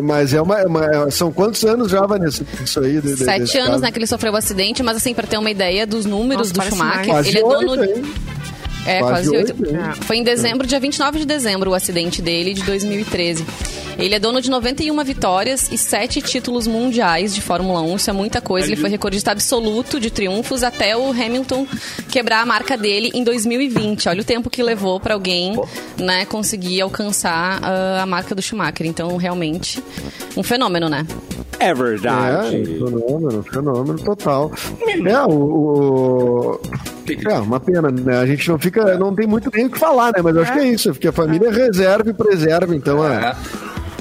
Mas é uma, é uma- São quantos anos já, Vanessa? Isso aí? de- Sete anos, caso? né, que ele sofreu o acidente, mas assim, pra ter uma ideia dos números Nossa, do Schumacher, mais. Quase ele é dono. oito? É, Quase quase oito. oito, hein? Foi em dezembro, dia 29 de dezembro, o acidente dele de 2013. Ele é dono de 91 vitórias e 7 títulos mundiais de Fórmula 1. Isso é muita coisa. Ele foi recordista absoluto de triunfos até o Hamilton quebrar a marca dele em 2020. Olha o tempo que levou pra alguém né, conseguir alcançar ah, a marca do Schumacher. Então, realmente, um fenômeno, né? É É, verdade. fenômeno, fenômeno total. É, o, o- É, uma pena, né? A gente não fica. Não tem muito nem o que falar, né? Mas eu acho que é isso, porque a família reserva e preserva, então a,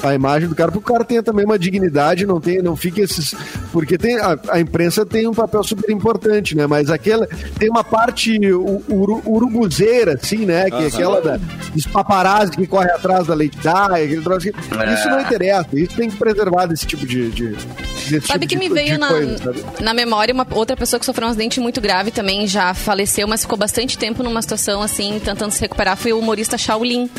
a imagem do cara, porque o cara tenha também uma dignidade, não tem, não fique esses. Porque tem, a, a imprensa tem um papel super importante, né? Mas aquela. Tem uma parte u- uru, urubuzeira, assim, né? Que é aquela da, dos paparazzi que corre atrás da Lady Di, aquele troço assim. É. Isso não interessa, isso tem que preservar desse tipo de. de desse Sabe tipo que de- me veio de na, coisa, na memória uma outra pessoa que sofreu um acidente muito grave também, já faleceu, mas ficou bastante tempo numa situação assim, tentando se recuperar, foi o humorista Shaolin,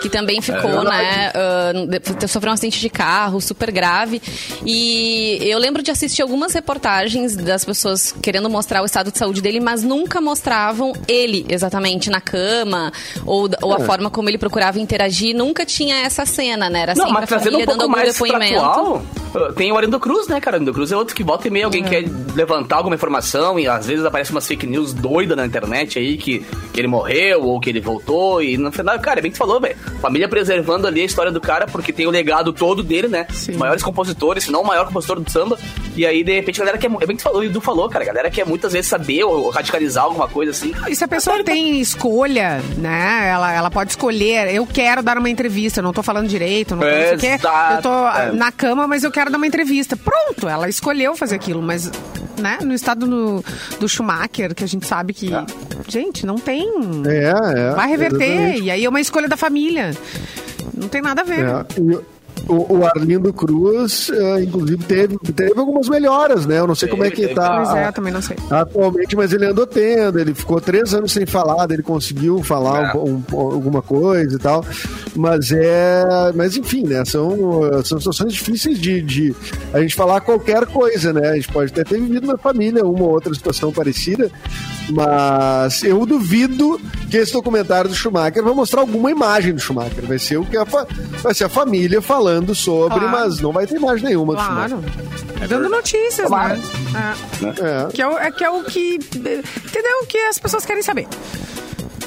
que também ficou, né, ah, de- sofreu um acidente de carro super grave. E eu lembro de assistir algumas reportagens das pessoas querendo mostrar o estado de saúde dele, mas nunca mostravam ele exatamente na cama ou, ou a É. forma como ele procurava interagir. Nunca tinha essa cena, né? Era Não, mas a trazendo um pouco algum mais atual, uh, tem o Arindo Cruz, né, cara? Nando Cruz é outro que volta e meia alguém quer levantar alguma informação e às vezes aparece umas fake news doidas na internet aí que, que ele morreu ou que ele voltou e no final, cara, é bem que tu falou, velho. Família preservando ali a história do cara porque tem o legado todo dele, né? Sim. Maiores compositores, se não o maior compositor do samba. E aí, de repente, a galera quer. É bem que falou, o Edu falou, cara. A galera quer muitas vezes saber ou radicalizar alguma coisa assim. E se a pessoa tem escolha, né? Ela, ela pode escolher. Eu quero dar uma entrevista, eu não tô falando direito, não sei o quê. Eu tô É. na cama, mas eu quero dar uma entrevista. Pronto, ela escolheu fazer aquilo, mas né, no estado do, do Schumacher, que a gente sabe que. Gente, não tem. É, é. Vai reverter. exatamente. E aí é uma escolha da família. Não tem nada a ver. É, e o, o Arlindo Cruz, eh, inclusive, teve, teve algumas melhoras, né? Eu não sei como é que tá. Pois é, também não sei. Atualmente, mas ele andou tendo, ele ficou três anos sem falar, ele conseguiu falar É. um- um- alguma coisa e tal. Mas é. Mas enfim, né? São, são situações difíceis de, de a gente falar qualquer coisa, né? A gente pode até ter vivido na família uma ou outra situação parecida, mas eu duvido que esse documentário do Schumacher vai mostrar alguma imagem do Schumacher. Vai ser o que a, fa- vai ser a família falando sobre, Claro. mas não vai ter imagem nenhuma do Claro. Schumacher. Dando notícias, Claro. né? É. É. Que é, o, é que é o que. Entendeu? O que as pessoas querem saber.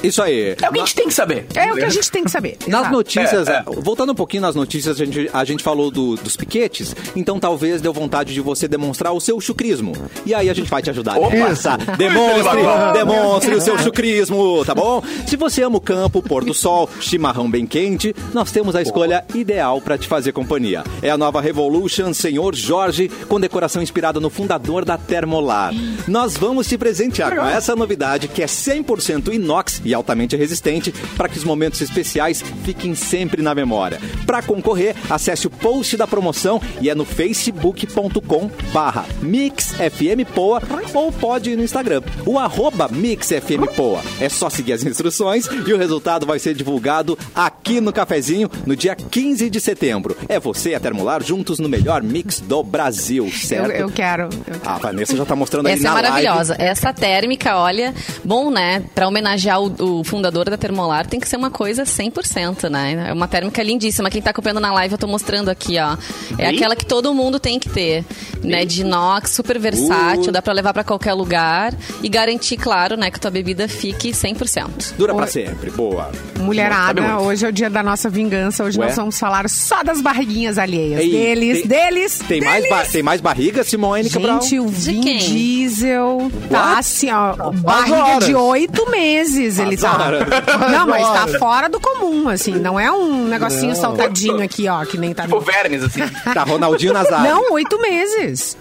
Isso aí. É o que a gente tem que saber. É o que a gente tem que saber. Nas Exato. notícias, É, é. voltando um pouquinho nas notícias, a gente, a gente falou do- dos piquetes, então talvez deu vontade de você demonstrar o seu chucrismo. E aí a gente vai te ajudar Opa! nessa. Demonstre, demonstre o seu chucrismo, tá bom? Se você ama o campo, pôr do sol, chimarrão bem quente, nós temos a escolha ideal para te fazer companhia. É a nova Revolution Senhor Jorge, com decoração inspirada no fundador da Termolar. Nós vamos te presentear com essa novidade que é 100% inox e altamente resistente para que os momentos especiais fiquem sempre na memória. Para concorrer, acesse o post da promoção e é no facebook.com barra mixfmpoa ou pode ir no Instagram, o arroba mixfmpoa. É só seguir as instruções e o resultado vai ser divulgado aqui no cafezinho no dia 15 de setembro. É você e a Termolar juntos no melhor mix do Brasil, Eu, certo? eu quero. eu quero. A Vanessa já tá mostrando aí Essa é na live. maravilhosa. Essa térmica, olha, bom, né? Pra homenagear o, o fundador da Termolar, tem que ser uma coisa 100%, né? É uma térmica lindíssima. Quem tá acompanhando na live, eu tô mostrando aqui, ó. É aquela que todo mundo tem que ter, né? De inox, super versátil, Uh. dá pra levar pra qualquer lugar e garantir, claro, né, que tua bebida fique 100%. Dura pra sempre, boa. Mulherada, hoje é o dia da nossa vingança. Hoje Ué? nós vamos falar só das barriguinhas alheias. Ei, deles, tem- deles, Tem mais, deles. ba- tem mais barriga, Simone Cabral? Gente, o Vin? Diesel tá What? assim, ó, barriga de oito meses ele tá. horas. Não, mas tá fora do comum, assim, não é um negocinho saltadinho aqui, ó, que nem tá Tipo no... vermes, assim. Tá Ronaldinho Nazário. Não, oito meses.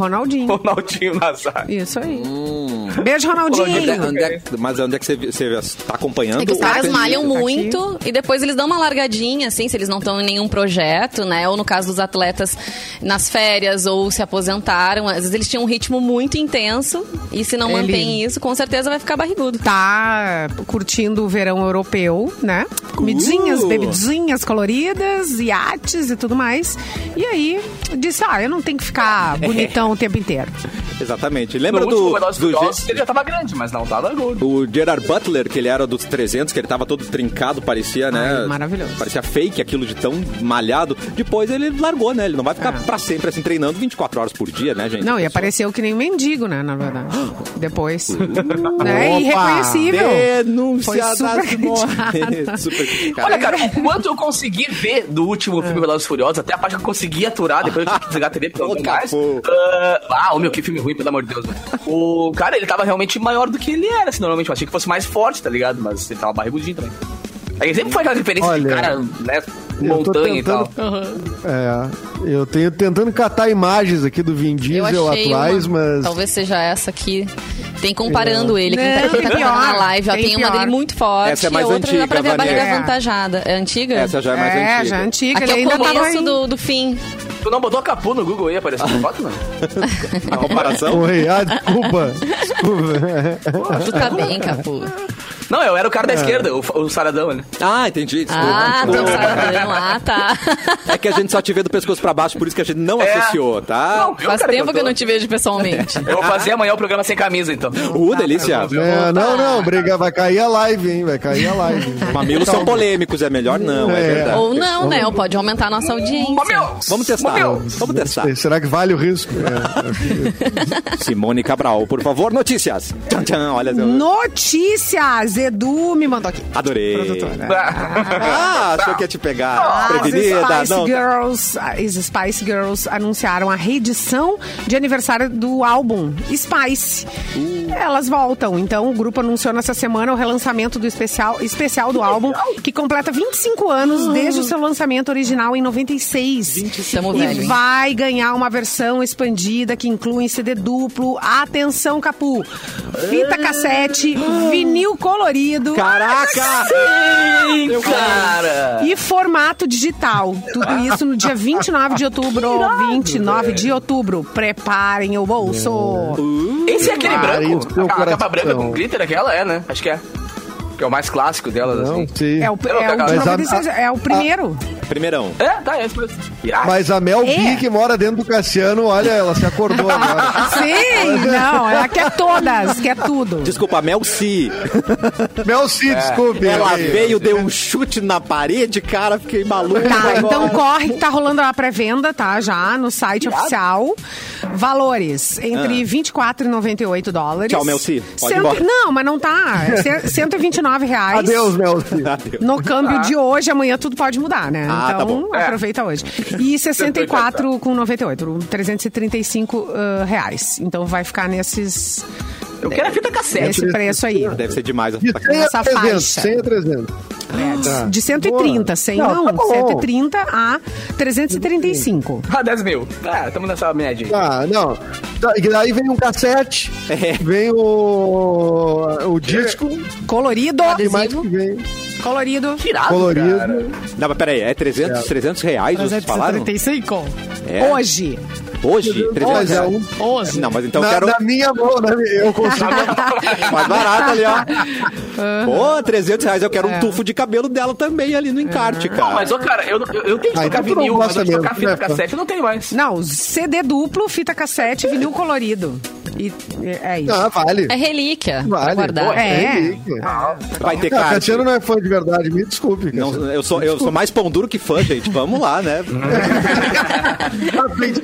Ronaldinho. Ronaldinho Nazário. Isso aí. Hum. Beijo, Onde é- Ronaldinho. onde é- mas onde é que você, você tá acompanhando? É que os caras malham Tá aqui. muito e depois eles dão uma largadinha, assim, se eles não estão em nenhum projeto, né? Ou no caso dos atletas nas férias ou se aposentaram. Às vezes eles tinham um ritmo muito intenso e se não Ele- mantém isso, com certeza vai ficar barrigudo. Tá curtindo o verão europeu, né? Comidinhas, Uh. bebidinhas coloridas, iates e tudo mais. E aí, disse, ah, eu não tenho que ficar bonitão o tempo inteiro. Exatamente. No Lembra último do, Velozes do, Furiosos, Ge- ele já tava grande, mas não tava gordo. o Gerard Butler, que ele era dos 300, que ele tava todo trincado, parecia, né? Ai, maravilhoso. Parecia fake aquilo de tão malhado. Depois ele largou, né? Ele não vai ficar pra sempre assim treinando 24 horas por dia, né, gente? Não, e apareceu que nem um mendigo, né, na verdade. Depois. né? Irreconhecível. Denúncia Foi da super. Olha, cara, o quanto eu consegui ver do último filme Velozes e Furiosos, até a parte que eu consegui aturar, depois eu tive que desligar a TV mais. Capu. Ah, ah, ô meu, que filme ruim, pelo amor de Deus. velho. O cara, ele tava realmente maior do que ele era, assim, normalmente. Eu achei que fosse mais forte, tá ligado? Mas ele tava barrigudinho também. Aí sempre foi aquela de Olha, cara, né, montanha e tal. tentando- É, eu tenho tentando catar imagens aqui do Vin Diesel atuais, uma, mas talvez seja essa aqui. Tem comparando ele. Quem tá, quem tá vendo na pior, live, ó, tem tem uma pior. dele muito forte Essa é mais e a outra dá pra ver a antiga, barriga Vanessa. avantajada. É antiga? Essa já é mais é, antiga. já é antiga. Aqui ele é o ainda tava começo em- do, do fim. Tu não botou capu no Google aí, apareceu na foto, não? A comparação? Oi, ah, desculpa. desculpa. Tu tá bem, Capu. Não, eu era o cara da esquerda, o, o saradão ali. Ah, entendi. desculpa. Ah, tem um saradão. Ah, tá. É que a gente só te vê do pescoço pra baixo, por isso que a gente não É. associou, tá? Não, eu, Faz cara, tempo que eu tô- não te vejo pessoalmente. Eu vou fazer amanhã o programa sem camisa, então. Uh, delícia. É, não, não, briga, vai cair a live, hein? Vai cair a live. Mamilos são polêmicos, é melhor não, é, É. verdade. Ou não, né? Ou pode aumentar a nossa audiência. Mamilos! Vamos testar. Mamilos! Vamos testar. Será que vale o risco? É, Simone Cabral, por favor, notícias. Tchan, tchan, olha. eu Notícias! Edu me mandou aqui. Adorei. Produtora. Ah, achou que ia te pegar. As Prevenida. Spice Não. Girls, as Spice Girls anunciaram a reedição de aniversário do álbum Spice. Elas voltam. Então, o grupo anunciou nessa semana o relançamento do especial, especial do álbum, que completa 25 anos desde o seu lançamento original em 96. Tamo e velho, hein? vai ganhar uma versão expandida que inclui CD duplo. Atenção, Capu! Fita cassete, vinil colorido. Caraca! Sim, cara! E formato digital. Tudo isso no dia 29 de outubro. 29 de outubro. Preparem o bolso. Esse é aquele branco? A, a capa branca com glitter, aquela é, né? Acho que é. Que é o mais clássico delas, não assim. sei. É o, é o a- 96, é o primeiro. Primeirão. É, tá, é. Mas a Mel B, É. que mora dentro do Cassiano, olha, ela se acordou agora. Sim, não, ela quer todas, quer tudo. Desculpa, Mel C. Mel C, desculpe. Ela aí. veio, deu um chute na parede, cara, fiquei maluco. Tá, agora. então corre que tá rolando a pré-venda, tá? Já no site oficial. Valores entre 24 e 98 dólares. Ah. Tchau, Melci. Pode Cento-. Não, mas não tá. C- 129 reais. Adeus, Mel C. Adeus. No câmbio de hoje, amanhã tudo pode mudar, né? Ah, tá então, bom. É. aproveita hoje. E 64 com 98, 335 ah, reais. Então vai ficar nesses Eu quero a fita cassete. nesse preço aí. Deve ser demais. De 100 a Essa 300, faixa. 100 a 300. Tá. De 130, 100 Não, não, tá bom. 130 a 335. Ah, 10 mil. É, tamo nessa média aí. Ah, não. E Daí vem um cassete, É. vem o, o disco, Colorido, e mais que vem colorido. Que irado, colorido. cara. Não, mas peraí, é 300, 300 reais, vocês falaram? 335. É. Hoje. Hoje? 300 Mas é reais? um- Hoje. Não, mas então eu na, quero na minha mão, minha, eu consigo. mais barato ali, ó. Pô, 300 reais, eu quero um tufo de cabelo dela também ali no encarte, cara. Não, mas, ô, cara, eu, eu, eu tenho que Ah, tocar vinil, mas eu tocar mesmo, fita né, cassete eu não tenho mais. Não, CD duplo, fita cassete, vinil colorido. E é isso. Ah, vale. É relíquia Vale. guardar. É. relíquia. Vai ter Ah, card. Cassiano não é fã de verdade, me desculpe. Não, eu, sou, eu sou mais pão duro que fã, gente. Vamos lá, né? A frente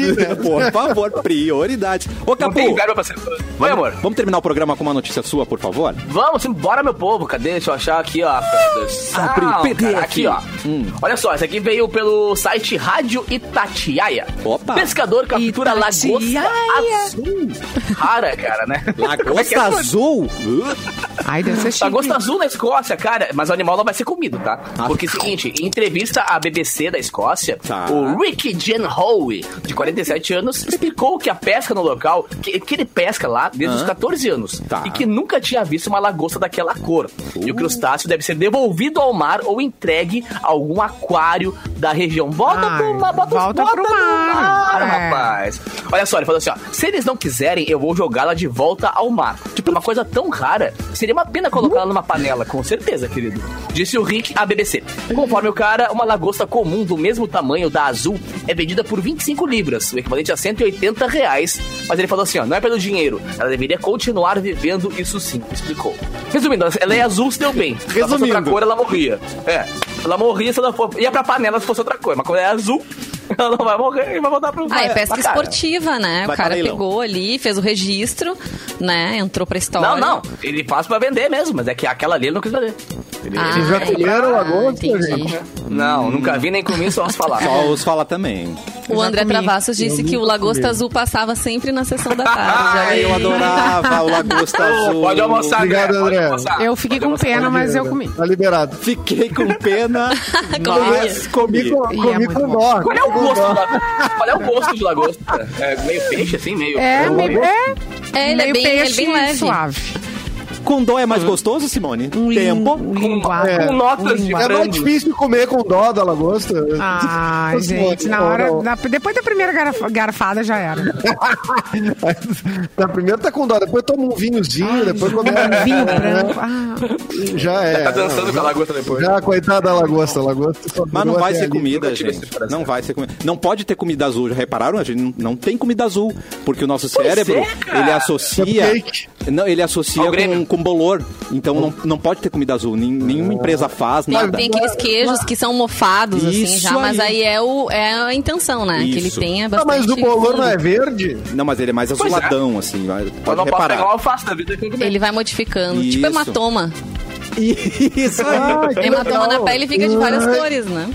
né? Por favor, prioridades. Ô, Não Capu, tem verba pra. Oi, amor. vamos terminar o programa com uma notícia sua, por favor? Vamos, bora, meu povo. Cadê? Deixa eu achar aqui, ó. Não, PDF. cara, Aqui, ó. Olha só, esse aqui veio pelo site Rádio Itatiaia. Opa. Pescador captura lagosta Itatiaia. azul. Rara, cara, né? Como é Lagosta é? azul? Ai, deve ser chique. Lagosta azul na Escócia, cara, mas o animal não vai ser comido, tá? Ah. Porque é o seguinte, em entrevista à BBC da Escócia, Tá. o Ricky Jen Howe, de 47 anos, explicou que a pesca no local, que, que ele pesca lá desde os 14 anos, Tá. e que nunca tinha visto uma lagosta daquela cor. E o crustáceo deve ser devolvido ao mar ou entregue a algum aquário da região. Volta Ai, pro mar, bota, volta bota pro no mar. É. rapaz. Olha só, ele falou assim, ó, se eles não quiserem, eu vou jogá-la de volta ao mar. Tipo, uma coisa tão rara, seria uma pena colocá-la numa panela, com certeza, querido. Disse o Rick à BBC. Conforme o cara, uma lagosta comum do mesmo tamanho da azul é vendida por 25 libras, o equivalente a 180 reais. Mas ele falou assim, ó, não é pelo dinheiro, ela deveria continuar vivendo isso sim, explicou. Resumindo, ela é azul, se deu bem. Se ela fosse outra Resumindo. cor, ela morria. É, ela morria se ela for... Ia pra panela se fosse outra cor, mas quando é azul, ela não vai morrer e vai voltar pro... Ah, é pesca esportiva, né? Vai o cara pegou ali, fez o registro, né? Entrou pra história. Não, não. Ele faz pra vender mesmo, mas é que aquela ali ele não quis vender. Ele- Ah, Vocês já comeram lagosta, entendi. gente? Não, nunca vi nem comi, só os falar. Só os fala também. O Já André comi. Travassos disse que o Lagosta comi. Azul passava sempre na sessão da tarde. Ai, eu adorava o Lagosta Azul. Pode almoçar, Obrigado, André. Almoçar. Eu fiquei Pode com almoçar. pena, mas eu comi. Tá liberado. Fiquei com pena, mas Comi comi. com, é com dó. Qual é o gosto de lagosta? Qual é o gosto de lagosta? É meio peixe, assim, meio... É, meio, é, É, ele é meio bem, ele é peixe bem leve. suave. Com dó é mais gostoso, Simone? Um Tempo. um linguado. É. Com notas de É mais difícil comer com dó da lagosta. Ai, Simone, gente, na hora. da- depois da primeira garrafa- garfada já era. Na primeira tá com dó, depois toma um vinhozinho, depois come... Um vinho branco. Ah, Já é. Tá dançando não, com a lagosta depois. Já, coitada da lagosta. Lagosta Mas não vai ser ali. comida, gente. Não vai ser comida. Não pode ter comida azul. Já repararam? A gente não, não tem comida azul. Porque o nosso cérebro, é, ele associa. Não, ele associa com, com bolor. Então não, não pode ter comida azul. Nen- Nenhuma empresa faz Tem, nada. tem aqueles queijos que são mofados, assim, Isso já, mas aí. aí é, o, é a intenção, né? Que ele Isso. tenha Ah, bastante. mas o bolor não é verde? Não, mas ele é mais é. azuladão, assim. vai- Eu Pode não posso pegar um reparar. alface da vida. Ele vai modificando. Isso. Tipo hematoma. Isso aí. Ah, Hematoma legal. na pele fica de várias Ai, cores, né?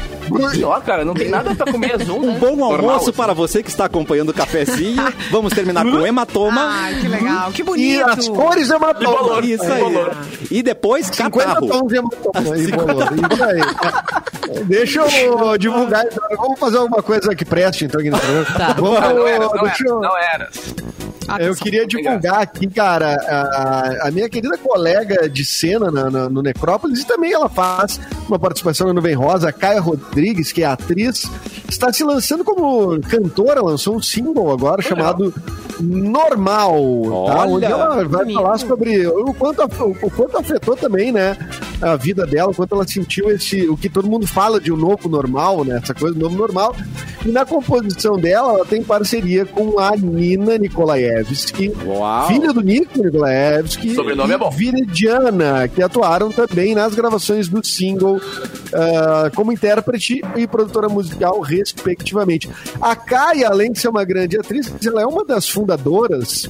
Ó, cara, não tem nada pra comer azul, né? Um bom almoço Normal, assim. para você que está acompanhando o cafezinho. Vamos terminar com hematoma. Ai, que legal, que E bonito. as cores De bolor. hematoma. Isso aí. bolor. E depois 50 catarro. tons de hematoma. e bolor. Isso aí. Deixa eu divulgar. então. Vamos fazer alguma coisa que preste, então, aqui no programa. Tá. Vamos, Não, não era, não deixa eu- não era. Eu queria divulgar aqui, cara, a, a minha querida colega de cena na- na- no Necrópolis, e também ela faz uma participação na Nuvem Rosa, a Caia Rodrigues, que é atriz, está se lançando como cantora, lançou um single agora chamado Normal, tá? Olha, onde ela vai bonito. falar sobre o quanto, o quanto afetou também, né, a vida dela, o quanto ela sentiu esse, o que todo mundo fala de um novo normal, né, essa coisa novo normal. E na composição dela, ela tem parceria com a Nina Nikolaevski, Uau. filha do Nico Nikolaevski Sobrenome e é bom. Viridiana, que atuaram também nas gravações do single ah, como intérprete e produtora musical, respectivamente. A Kaia, além de ser uma grande atriz, ela é uma das fundadoras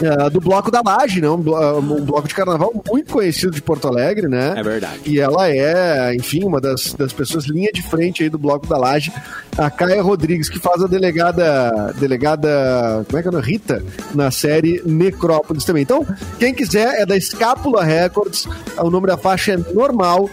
ah, do Bloco da Laje, né? Um, ah, um bloco de carnaval muito conhecido de Porto Alegre, né? É verdade. E ela é, enfim, uma das, das pessoas linha de frente aí do Bloco da Laje. A Caia Rodrigues, que faz a delegada, delegada, como é que é o nome? Rita, na série Necrópolis também. Então, quem quiser, é da Escápula Records, o nome da faixa é normal.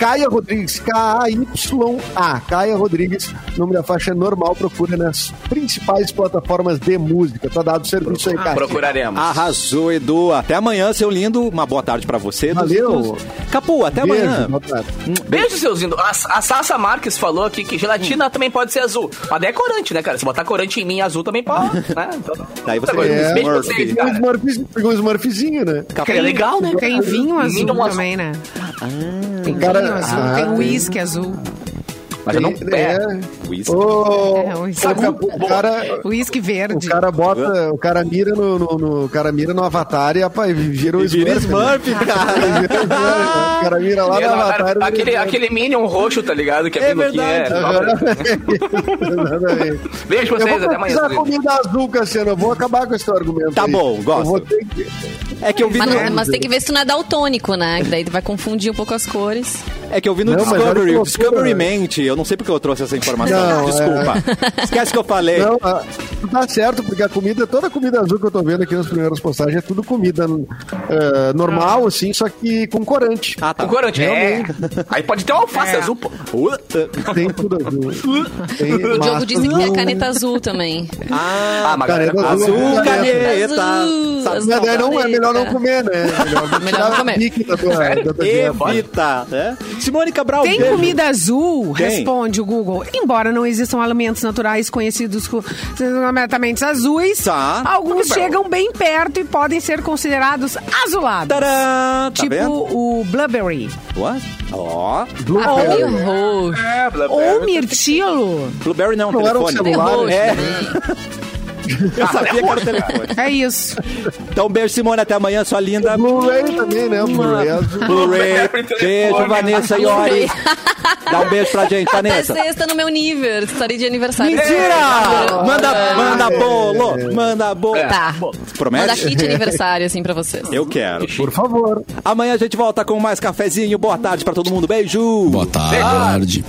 Caia Rodrigues, K-A-Y-A. Caia Rodrigues, nome da faixa é normal, procura nas principais plataformas de música. Tá dado o serviço aí, Caia. Procuraremos. Arrasou, Edu. Até amanhã, seu lindo. Uma boa tarde pra você. Valeu. Capu, até Beijo, amanhã. boa tarde. Beijo, seus lindos. A, a Sassa Marques falou aqui que gelatina também pode ser azul. Mas é corante, né, cara? Se botar corante em mim azul também pode, né? Então, Daí você é, beijo pra Murphy. vocês, Pegou um cara. Pegou um Smurfzinho, né? Que é legal, né? Tem vinho azul Vinho azul. também, né? Tem cara- vinho azul, Ah, tem tem. uísque azul. Mas eu não... É. É. Whisky. Ô, É, o o, cara, Uísque o verde. cara bota, o cara mira no, no, no- o cara mira no Avatar e apa, vira o Vira Smurf. né? Smurf, cara. O Smurf, né? O cara mira lá no Avatar. aquele, Smurf. aquele Minion roxo, tá ligado? Que é, É verdade. Exatamente. Beijo pra Eu vocês, vou até amanhã. precisar comida azul, Cassiano. Eu vou acabar com esse argumento. Tá aí. bom, gosto. Eu vou ter que... É que eu vi Mas, no, mas tem que ver se tu não é daltônico, né? Que daí tu vai confundir um pouco as cores. é que eu vi no Discovery. Discovery né? mente. Eu não sei porque eu trouxe essa informação. Não, Desculpa. Esquece que eu falei. Não, ah, tá certo, porque a comida, toda a comida azul que eu tô vendo aqui nas primeiras postagens é tudo comida eh, normal, assim, só que com corante. Ah, tá. O corante, é. Aí pode ter um alface É. azul, pô. Tem tudo azul. Tem O Diogo disse que é azul. caneta azul também. Ah, mas Caneta azul. Azul, Caneta. caneta. Azul, Sabe- azul, não, é melhor não comer, né? Melhor, Melhor não comer. pique da tua, da tua dieta. Evita. né? Simone Cabral, Tem beijo. comida azul? Tem. Responde o Google. Embora não existam alimentos naturais conhecidos co- completamente azuis, Tá. alguns chegam bem perto e podem ser considerados azulados. Tá tipo vendo? o blueberry. What? Ó. Ah, Blueberry. roxo. É, blá, Ou mirtilo. Blueberry não, Não era um telefone. celular. É. Eu sabia que era o telefone. É isso. Então, beijo, Simone. Até amanhã, sua linda. Blu-ray também, né? Blu-ray. Beijo, Vanessa Iori. Dá um beijo pra gente, Até Vanessa. sexta no meu nível. Estarei de aniversário. Mentira! Manda, manda bolo, manda bolo. Tá. Manda Promete? kit aniversário, assim, pra vocês. Eu quero. Por favor. Amanhã a gente volta com mais cafezinho. Boa tarde pra todo mundo. Beijo. Boa tarde.